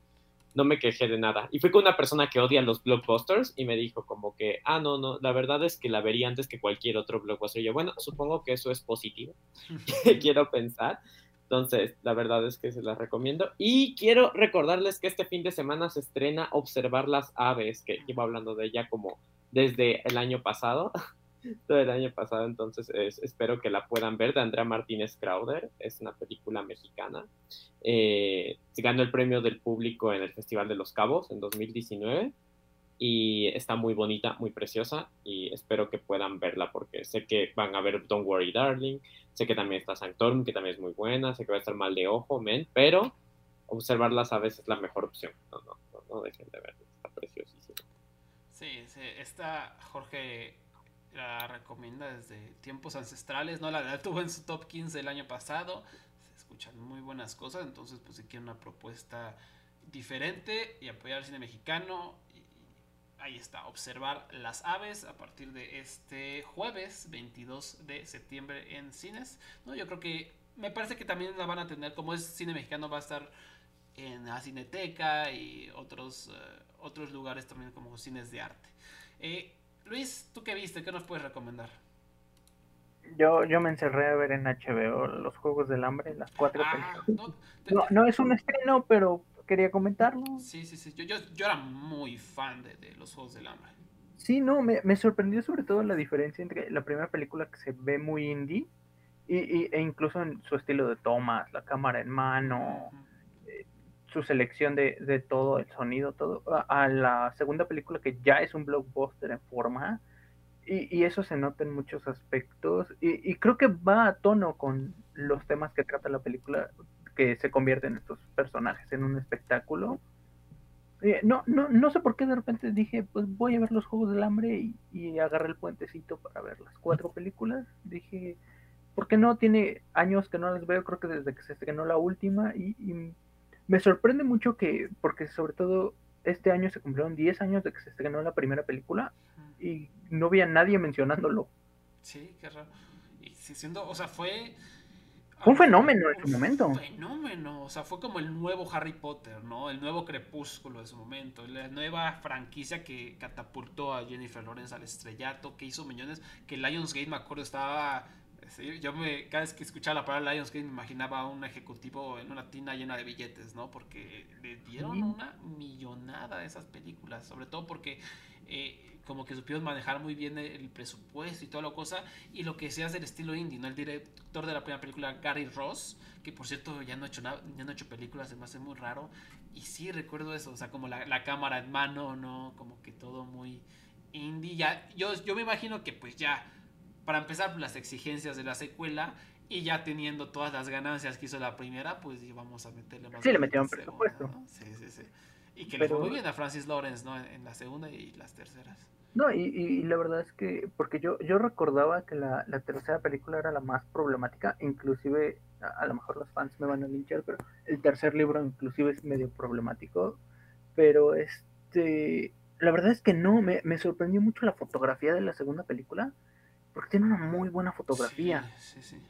No me quejé de nada. Y fui con una persona que odia los blockbusters y me dijo como que, ah, no, no, la verdad es que la vería antes que cualquier otro blockbuster. Y yo, bueno, supongo que eso es positivo. Quiero pensar. Entonces, la verdad es que se las recomiendo. Y quiero recordarles que este fin de semana se estrena Observar las aves, que llevo hablando de ella como desde el año pasado, todo el año pasado, entonces espero que la puedan ver, de Andrea Martínez Crowder, es una película mexicana. Eh, ganó el premio del público en el Festival de los Cabos en 2019 y está muy bonita, muy preciosa. Y espero que puedan verla porque sé que van a ver Don't Worry Darling, sé que también está Sanctorum, que también es muy buena, sé que va a estar mal de ojo, men, pero observarlas a veces es la mejor opción. No, no, no, dejen de verla, está preciosísima. Sí, sí, esta Jorge la recomienda desde tiempos ancestrales, ¿no? La, la tuvo en su top 15 el año pasado, se escuchan muy buenas cosas, entonces pues si quieren una propuesta diferente y apoyar al cine mexicano ahí está, observar las aves a partir de este jueves 22 de septiembre en cines. ¿no? Yo creo que me parece que también la van a tener, como es cine mexicano, va a estar en la Cineteca y otros, eh, otros lugares también como cines de arte. Eh, Luis, ¿tú qué viste? ¿Qué nos puedes recomendar? Yo, yo me encerré a ver en HBO Los Juegos del Hambre, las cuatro ah, no, no, es un estreno, pero quería comentarlo. Sí, sí, sí. Yo, yo, yo era muy fan de, de, los Juegos del Hambre. Sí, no, me, me, sorprendió sobre todo la diferencia entre la primera película que se ve muy indie y, e incluso en su estilo de tomas, la cámara en mano, eh, su selección de, de, todo, el sonido, todo, a, la segunda película que ya es un blockbuster en forma. Y, y eso se nota en muchos aspectos y, y creo que va a tono con los temas que trata la película que se convierten estos personajes en un espectáculo. Eh, no, no, no sé por qué de repente dije, pues voy a ver los Juegos del Hambre y, y agarré el puentecito para ver las cuatro películas. Dije, ¿por qué no? Tiene años que no las veo, creo que desde que se estrenó la última y, me sorprende mucho que, porque sobre todo este año se cumplieron 10 años de que se estrenó la primera película y no había nadie mencionándolo. Sí, qué raro. Y siendo, o sea, fue fue un fenómeno en su momento. Un fenómeno, o sea, fue como el nuevo Harry Potter, ¿no? El nuevo Crepúsculo de su momento, la nueva franquicia que catapultó a Jennifer Lawrence al estrellato, que hizo millones, que Lionsgate, me acuerdo, estaba... Yo me, cada vez que escuchaba la palabra Lionsgate me imaginaba a un ejecutivo en una tina llena de billetes, ¿no? Porque le dieron una millonada a esas películas, sobre todo porque eh, como que supieron manejar muy bien el, presupuesto y toda la cosa, y lo que se hace del estilo indie, ¿no? El director de la primera película, Gary Ross, que por cierto ya no ha hecho, nada, ya no ha hecho películas, se me hace muy raro, y sí recuerdo eso, o sea, como la, cámara en mano, ¿no? Como que todo muy indie, ya, yo, yo me imagino que pues ya, para empezar las exigencias de la secuela, y ya teniendo todas las ganancias que hizo la primera, pues vamos a meterle más. Sí, le metieron presupuesto. Sí, sí, sí. Y que le fue muy bien a Francis Lawrence, ¿no? En la segunda y las terceras. No, y, y, la verdad es que, porque yo, yo recordaba que la, la tercera película era la más problemática, inclusive, a, lo mejor los fans me van a linchar, pero el tercer libro inclusive es medio problemático, pero este, la verdad es que no, me, me sorprendió mucho la fotografía de la segunda película, porque tiene una muy buena fotografía. Sí, sí,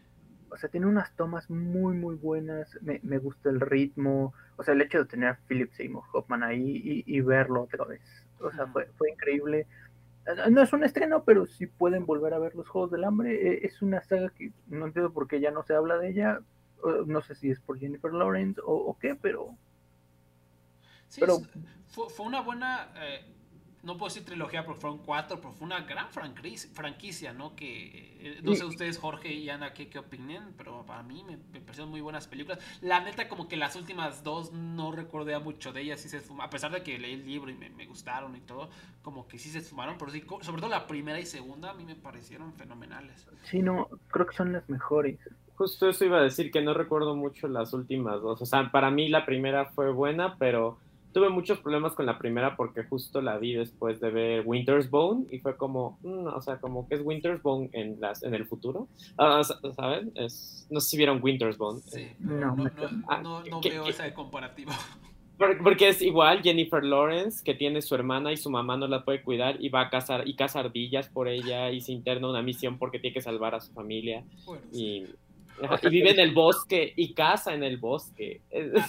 o sea, tiene unas tomas muy, muy buenas, me, me gusta el ritmo, o sea, el hecho de tener a Philip Seymour Hoffman ahí y, verlo otra vez, o sea, fue, fue increíble. Eh, no es un estreno, pero si pueden volver a ver los Juegos del Hambre. Eh, es una saga que no entiendo por qué ya no se habla de ella. No sé si es por Jennifer Lawrence o, qué, pero... pero... Fue, fue, una buena... Eh, no puedo decir trilogía porque fueron cuatro, pero fue una gran franquicia, ¿no? Que eh, no sé ustedes, Jorge y Ana, qué, qué opinan, pero para mí me, parecieron muy buenas películas. La neta, como que las últimas dos no recordé mucho de ellas, sí se a pesar de que leí el libro y me, me, gustaron y todo, como que sí se esfumaron, pero sí, sobre todo la primera y segunda a mí me parecieron fenomenales. Sí, no, creo que son las mejores. Justo eso iba a decir, que no recuerdo mucho las últimas dos. O sea, para mí la primera fue buena, pero tuve muchos problemas con la primera porque justo la vi después de ver Winter's Bone y fue como, mm, o sea, como que es Winter's Bone en, las, en el futuro. Uh, ¿Saben? Es, no sé si vieron Winter's Bone. Sí, no, no, no, no, veo esa comparativa. Porque es igual Jennifer Lawrence, que tiene su hermana y su mamá no la puede cuidar y va a cazar y caza ardillas por ella y se interna una misión porque tiene que salvar a su familia. y y vive en el bosque y caza en el bosque. Ah,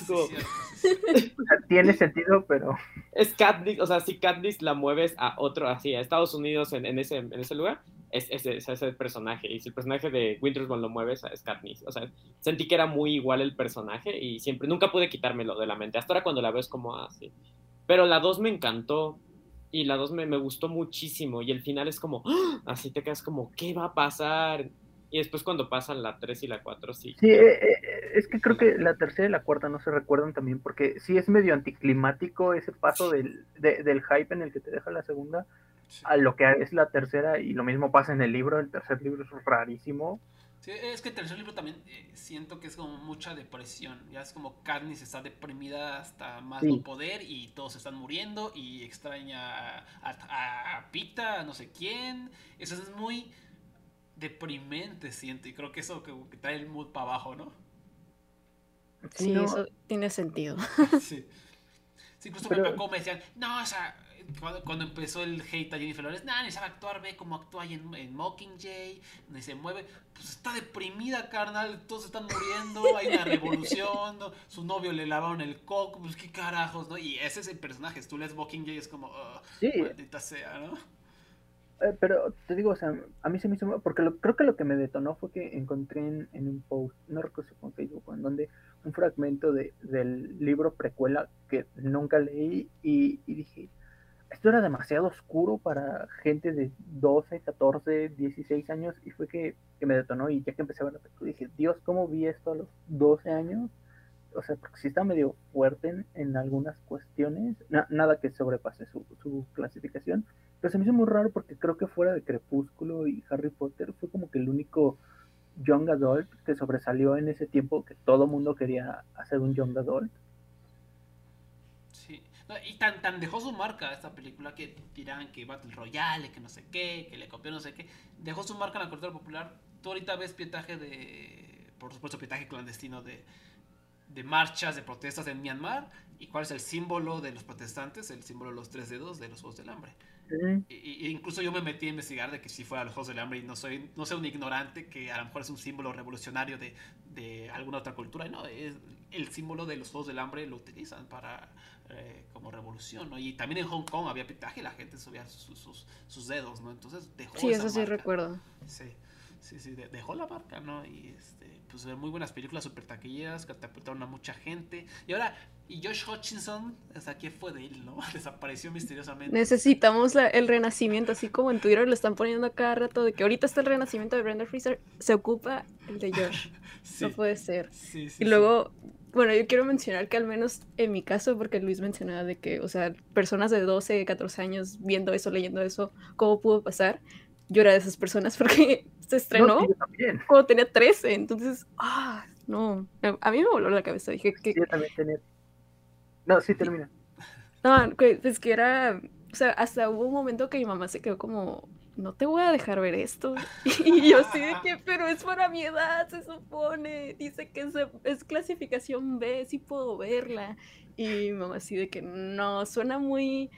tiene sentido, pero. Es Katniss, o sea, si Katniss la mueves a otro, así, a Estados Unidos en, ese, en ese lugar, es, ese personaje. Y si el personaje de Wintersbone lo mueves, es Katniss. O sea, sentí que era muy igual el personaje y siempre, nunca pude quitármelo de la mente. Hasta ahora cuando la veo es como así. Pero la 2 me encantó. Y la 2 me, me, gustó muchísimo. Y el final es como, ¡ah! así te quedas como, ¿qué va a pasar? Y después cuando pasan la 3 y la 4, sí. Sí, eh, eh, es que creo que la tercera y la cuarta no se recuerdan también, porque sí es medio anticlimático ese paso del, del hype en el que te deja la segunda a lo que es la tercera, y lo mismo pasa en el libro, el tercer libro es rarísimo. Sí, es que el tercer libro también eh, siento que es como mucha depresión. Ya es como Katniss está deprimida hasta más no poder y todos están muriendo y extraña a, a, a Pita, no sé quién. Eso es muy deprimente siento y creo que eso que, que trae el mood para abajo, ¿no? Sí, eso tiene sentido. sí. sí incluso Pero... me, decían, no, o sea, cuando, empezó el hate a Jennifer Lawrence, nada, ni sabe actuar, ve cómo actúa ahí en, en, Mockingjay, donde se mueve, pues está deprimida, carnal, todos están muriendo, hay una revolución, su novio le lavaron el coco, pues qué carajos, ¿no? Y ese es el personaje, tú lees Mockingjay es como, oh, maldita sea, ¿no? Eh, pero te digo, o sea, a mí se me hizo, porque creo que lo que me detonó fue que encontré en, un post, no recuerdo si fue en Facebook, en donde un fragmento de, del libro precuela que nunca leí y, dije, esto era demasiado oscuro para gente de 12, 14, 16 años y fue que, me detonó y ya que empecé a ver dije, Dios, ¿cómo vi esto a los 12 años? O sea, porque sí está medio fuerte en, algunas cuestiones, nada que sobrepase su, su clasificación, pero se me hizo muy raro porque creo que fuera de Crepúsculo y Harry Potter fue como que el único young adult que sobresalió en ese tiempo que todo mundo quería hacer un young adult. Sí, y tan, tan dejó su marca esta película que dirán que Battle Royale, que no sé qué, que le copió no sé qué. Dejó su marca en la cultura popular. Tú ahorita ves pietaje de, por supuesto, pietaje clandestino de, de marchas, de protestas en Myanmar. ¿Y cuál es el símbolo de los protestantes? El símbolo de los tres dedos de los Juegos del Hambre. Y, incluso yo me metí a investigar de que si fuera los Juegos del Hambre y no soy, no soy un ignorante que a lo mejor es un símbolo revolucionario de, de alguna otra cultura. No, es el símbolo de los Juegos del Hambre lo utilizan para eh, como revolución, ¿no? Y también en Hong Kong había pitaje y la gente subía sus, sus, sus dedos, ¿no? Entonces dejó Sí, eso sí recuerdo. Sí, sí, sí, dejó la marca, ¿no? Y este, pues muy buenas películas super taquilleras, catapultaron a mucha gente. Y ahora y Josh Hutchinson, sea, ¿qué fue de él, no? Desapareció misteriosamente. Necesitamos el renacimiento, así como en Twitter lo están poniendo a cada rato, de que ahorita está el renacimiento de Brenda Freezer, se ocupa el de Josh. no puede ser. y luego, bueno, yo quiero mencionar que al menos en mi caso, porque Luis mencionaba de que, o sea, personas de 12, 14 años viendo eso, leyendo eso, ¿cómo pudo pasar? Yo era de esas personas porque se estrenó cuando tenía 13, entonces, ah, no, a mí me voló la cabeza, dije que... Yo también tenía no, sí termina. No, pues que era, o sea, hasta hubo un momento que mi mamá se quedó como, no te voy a dejar ver esto. Y yo sí de que, pero es para mi edad, se supone. Dice que es, es clasificación B, sí puedo verla. Y mi mamá así de que, no, suena muy,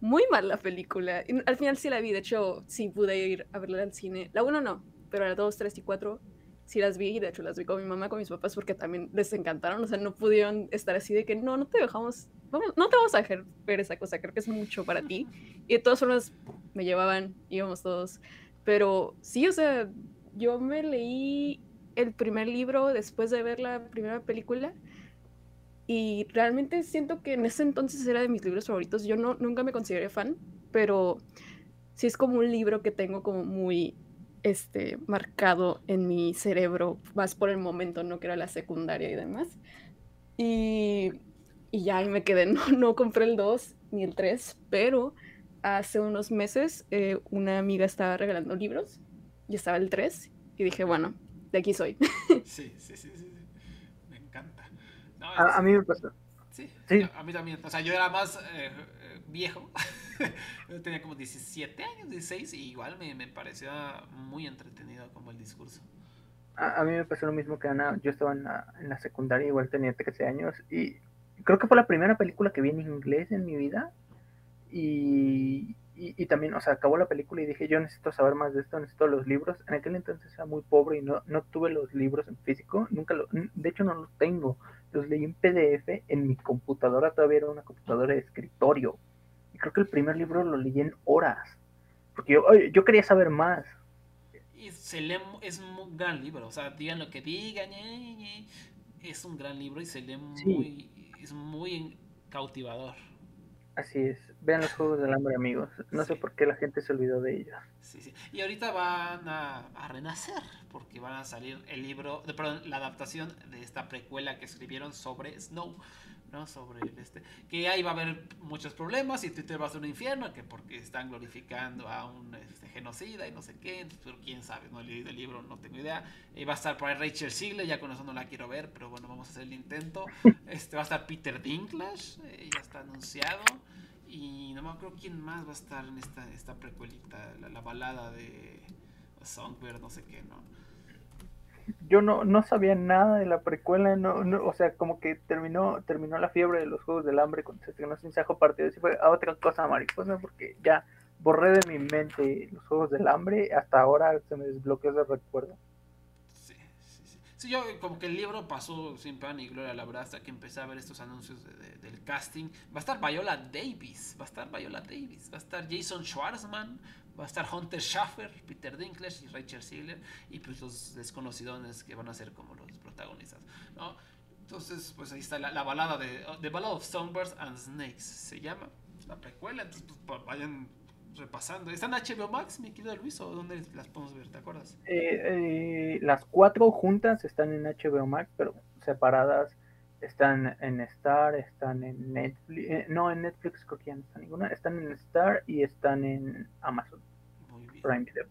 muy mal la película. Al final sí la vi, de hecho, sí pude ir a verla al cine. La 1 no, pero la 2, 3 y 4 sí las vi, y de hecho las vi con mi mamá, con mis papás, porque también les encantaron, o sea, no pudieron estar así de que no, no te dejamos, no te vamos a dejar ver esa cosa, creo que es mucho para ti. Y de todas formas me llevaban, íbamos todos, pero sí, o sea, yo me leí el primer libro después de ver la primera película. Y realmente siento que en ese entonces era de mis libros favoritos. Yo no, nunca me consideré fan, pero sí es como un libro que tengo como muy este, marcado en mi cerebro, más por el momento, ¿no? Que era la secundaria y demás. Y, y ya ahí me quedé, no, no compré el 2 ni el 3, pero hace unos meses eh, una amiga estaba regalando libros y estaba el 3 y dije, bueno, de aquí soy. Sí, sí, sí, sí. A, mí me pasó. Sí, a mí también. O sea, yo era más eh, eh, viejo. yo tenía como 17 años, 16, y igual me, me parecía muy entretenido como el discurso. A, mí me pasó lo mismo que Ana. Yo estaba en la, en la secundaria, igual tenía 13 años, y creo que fue la primera película que vi en inglés en mi vida. Y, y, también, o sea, acabó la película y dije, yo necesito saber más de esto, necesito los libros. En aquel entonces era muy pobre y no, no tuve los libros en físico, nunca lo, de hecho no los tengo. Los leí en PDF en mi computadora, todavía era una computadora de escritorio. Y creo que el primer libro lo leí en horas, porque yo, yo quería saber más. Y se lee, es un gran libro, o sea, digan lo que digan, es un gran libro y se lee muy, es muy cautivador. Así es. Vean los Juegos del Hambre, amigos. No sé por qué la gente se olvidó de ellos. Sí, sí. Y ahorita van a, renacer, porque van a salir el libro, de, perdón, la adaptación de esta precuela que escribieron sobre Snow, ¿no? Sobre el este. Que ahí va a haber muchos problemas y Twitter va a ser un infierno, que porque están glorificando a un este, genocida y no sé qué, pero quién sabe, no he leído el libro, no tengo idea. Y va a estar por ahí Rachel Sigle, ya con eso no la quiero ver, pero bueno, vamos a hacer el intento. Este va a estar Peter Dinklage, eh, ya está anunciado. Y no me acuerdo quién más va a estar en esta, esta precuelita, la, balada de Songbird, no sé qué, ¿no? Yo no, no sabía nada de la precuela, no, o sea, como que terminó terminó la fiebre de los Juegos del Hambre cuando se estrenó Sin Sajo Partido, y fue a otra cosa mariposa, porque ya borré de mi mente los Juegos del Hambre, hasta ahora se me desbloqueó ese recuerdo. Sí, yo como que el libro pasó sin pan y gloria, la verdad, que empecé a ver estos anuncios del casting. Va a estar Viola Davis, va a estar Viola Davis, va a estar Jason Schwartzman, va a estar Hunter Schaffer, Peter Dinklage y Rachel Ziegler, y pues los desconocidones que van a ser como los protagonistas, ¿no? Entonces, pues ahí está la, balada de The Ballad of Songbirds and Snakes, se llama, la precuela, entonces pues, vayan repasando. ¿Están HBO Max, mi querido Luis, o dónde las podemos ver? ¿Te acuerdas? Eh, eh, las cuatro juntas están en HBO Max, pero separadas están en Star, están en Netflix, eh, no en Netflix creo que ya no está ninguna, están en Star y están en Amazon. Prime Video.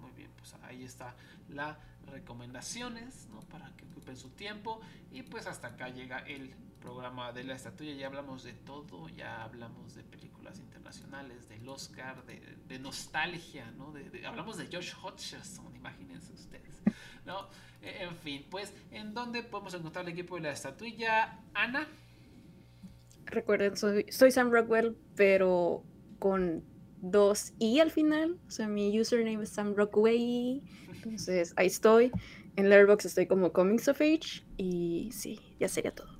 Muy bien, pues ahí está la recomendaciones, ¿no? Para que ocupen su tiempo y pues hasta acá llega el programa de la estatuilla, ya hablamos de todo, ya hablamos de películas internacionales, del Oscar, de, nostalgia, ¿no? De, hablamos de Josh Hutcherson, imagínense ustedes, ¿no? E, en fin, pues, ¿en dónde podemos encontrar el equipo de la estatuilla? Ana. Recuerden, soy, soy Sam Rockwell, pero con dos i al final, o sea, mi username es Sam Rockwell, entonces ahí estoy. En Letterboxd estoy como Comics of Age y sí, ya sería todo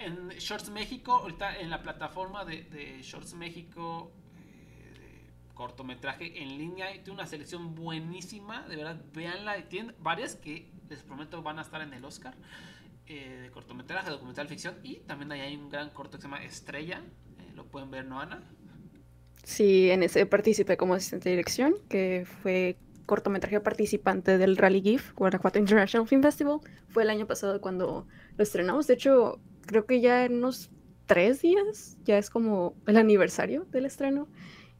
en Shorts México, ahorita en la plataforma de, Shorts México, eh, cortometraje en línea, tiene una selección buenísima, de verdad, véanla, tienen varias que les prometo van a estar en el Oscar, eh, de cortometraje, documental ficción, y también ahí hay un gran corto que se llama Estrella, eh, lo pueden ver, ¿no, Ana? Sí, en ese participé como asistente de dirección, que fue cortometraje participante del Rally GIF, Guanajuato International Film Festival. Fue el año pasado cuando lo estrenamos. De hecho, creo que ya en unos tres días ya es como el aniversario del estreno.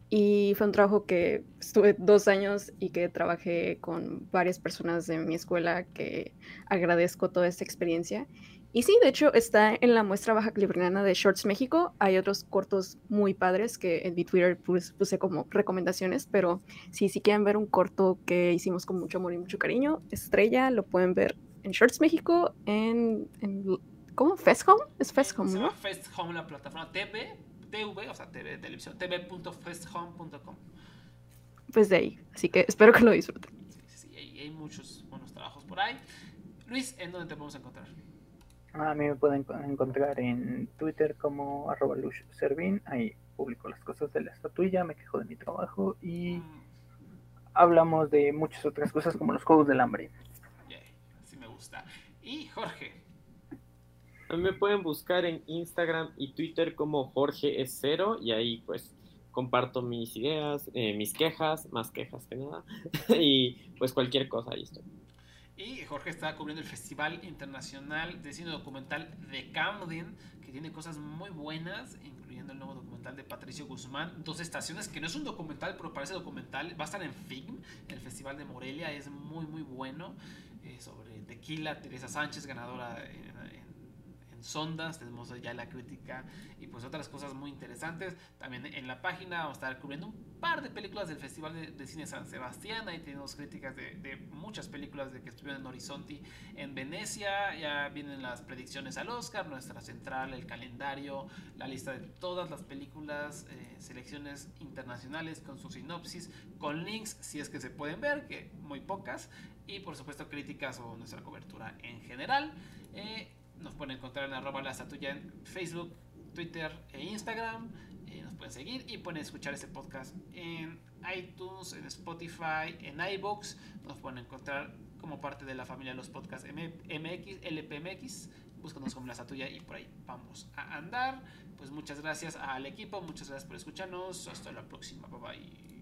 Y fue un trabajo que estuve dos años y que trabajé con varias personas de mi escuela que agradezco toda esta experiencia. Y sí, de hecho está en la muestra baja californiana de Shorts México. Hay otros cortos muy padres que en mi Twitter puse, como recomendaciones, pero si sí, quieren ver un corto que hicimos con mucho amor y mucho cariño, Estrella, lo pueden ver en Shorts México, en, en ¿Cómo? ¿Festhome? Es Festhome, ¿no? Festhome, la plataforma TV, TV, o sea, TV, televisión, tv.festhome.com. Pues de ahí, así que espero que lo disfruten. Sí, sí, hay, hay muchos buenos trabajos. por ahí. Luis, ¿en dónde te podemos encontrar? A mí me pueden encontrar en Twitter como arroba Servín. Ahí publico las cosas de la estatuilla, me quejo de mi trabajo y hablamos de muchas otras cosas como los juegos del hambre. Yeah, así me gusta. Y Jorge. A mí me pueden buscar en Instagram y Twitter como Jorge es cero y ahí pues comparto mis ideas, eh, mis quejas, más quejas que nada, y pues cualquier cosa ahí estoy. Y Jorge está cubriendo el Festival Internacional de Cine Documental de Camden, que tiene cosas muy buenas, incluyendo el nuevo documental de Patricio Guzmán, Dos Estaciones, que no es un documental, pero parece documental. Va a estar en FIGM, el Festival de Morelia, es muy, muy bueno. Eh, sobre Tequila, Teresa Sánchez, ganadora en sondas, tenemos ya la crítica y pues otras cosas muy interesantes. También en la página vamos a estar cubriendo un par de películas del Festival de, Cine San Sebastián, ahí tenemos críticas de, muchas películas de que estuvieron en Horizonte en Venecia, ya vienen las predicciones al Oscar, nuestra central, el calendario, la lista de todas las películas, eh, selecciones internacionales con su sinopsis, con links si es que se pueden ver, que muy pocas, y por supuesto críticas o nuestra cobertura en general. Eh, nos pueden encontrar en arroba la estatuya en Facebook, Twitter e Instagram. Eh, nos pueden seguir y pueden escuchar este podcast en iTunes, en Spotify, en iBox. Nos pueden encontrar como parte de la familia de los podcasts MX, LPMX. Búscanos como la estatuya y por ahí vamos a andar. Pues muchas gracias al equipo, muchas gracias por escucharnos. Hasta la próxima. Bye bye.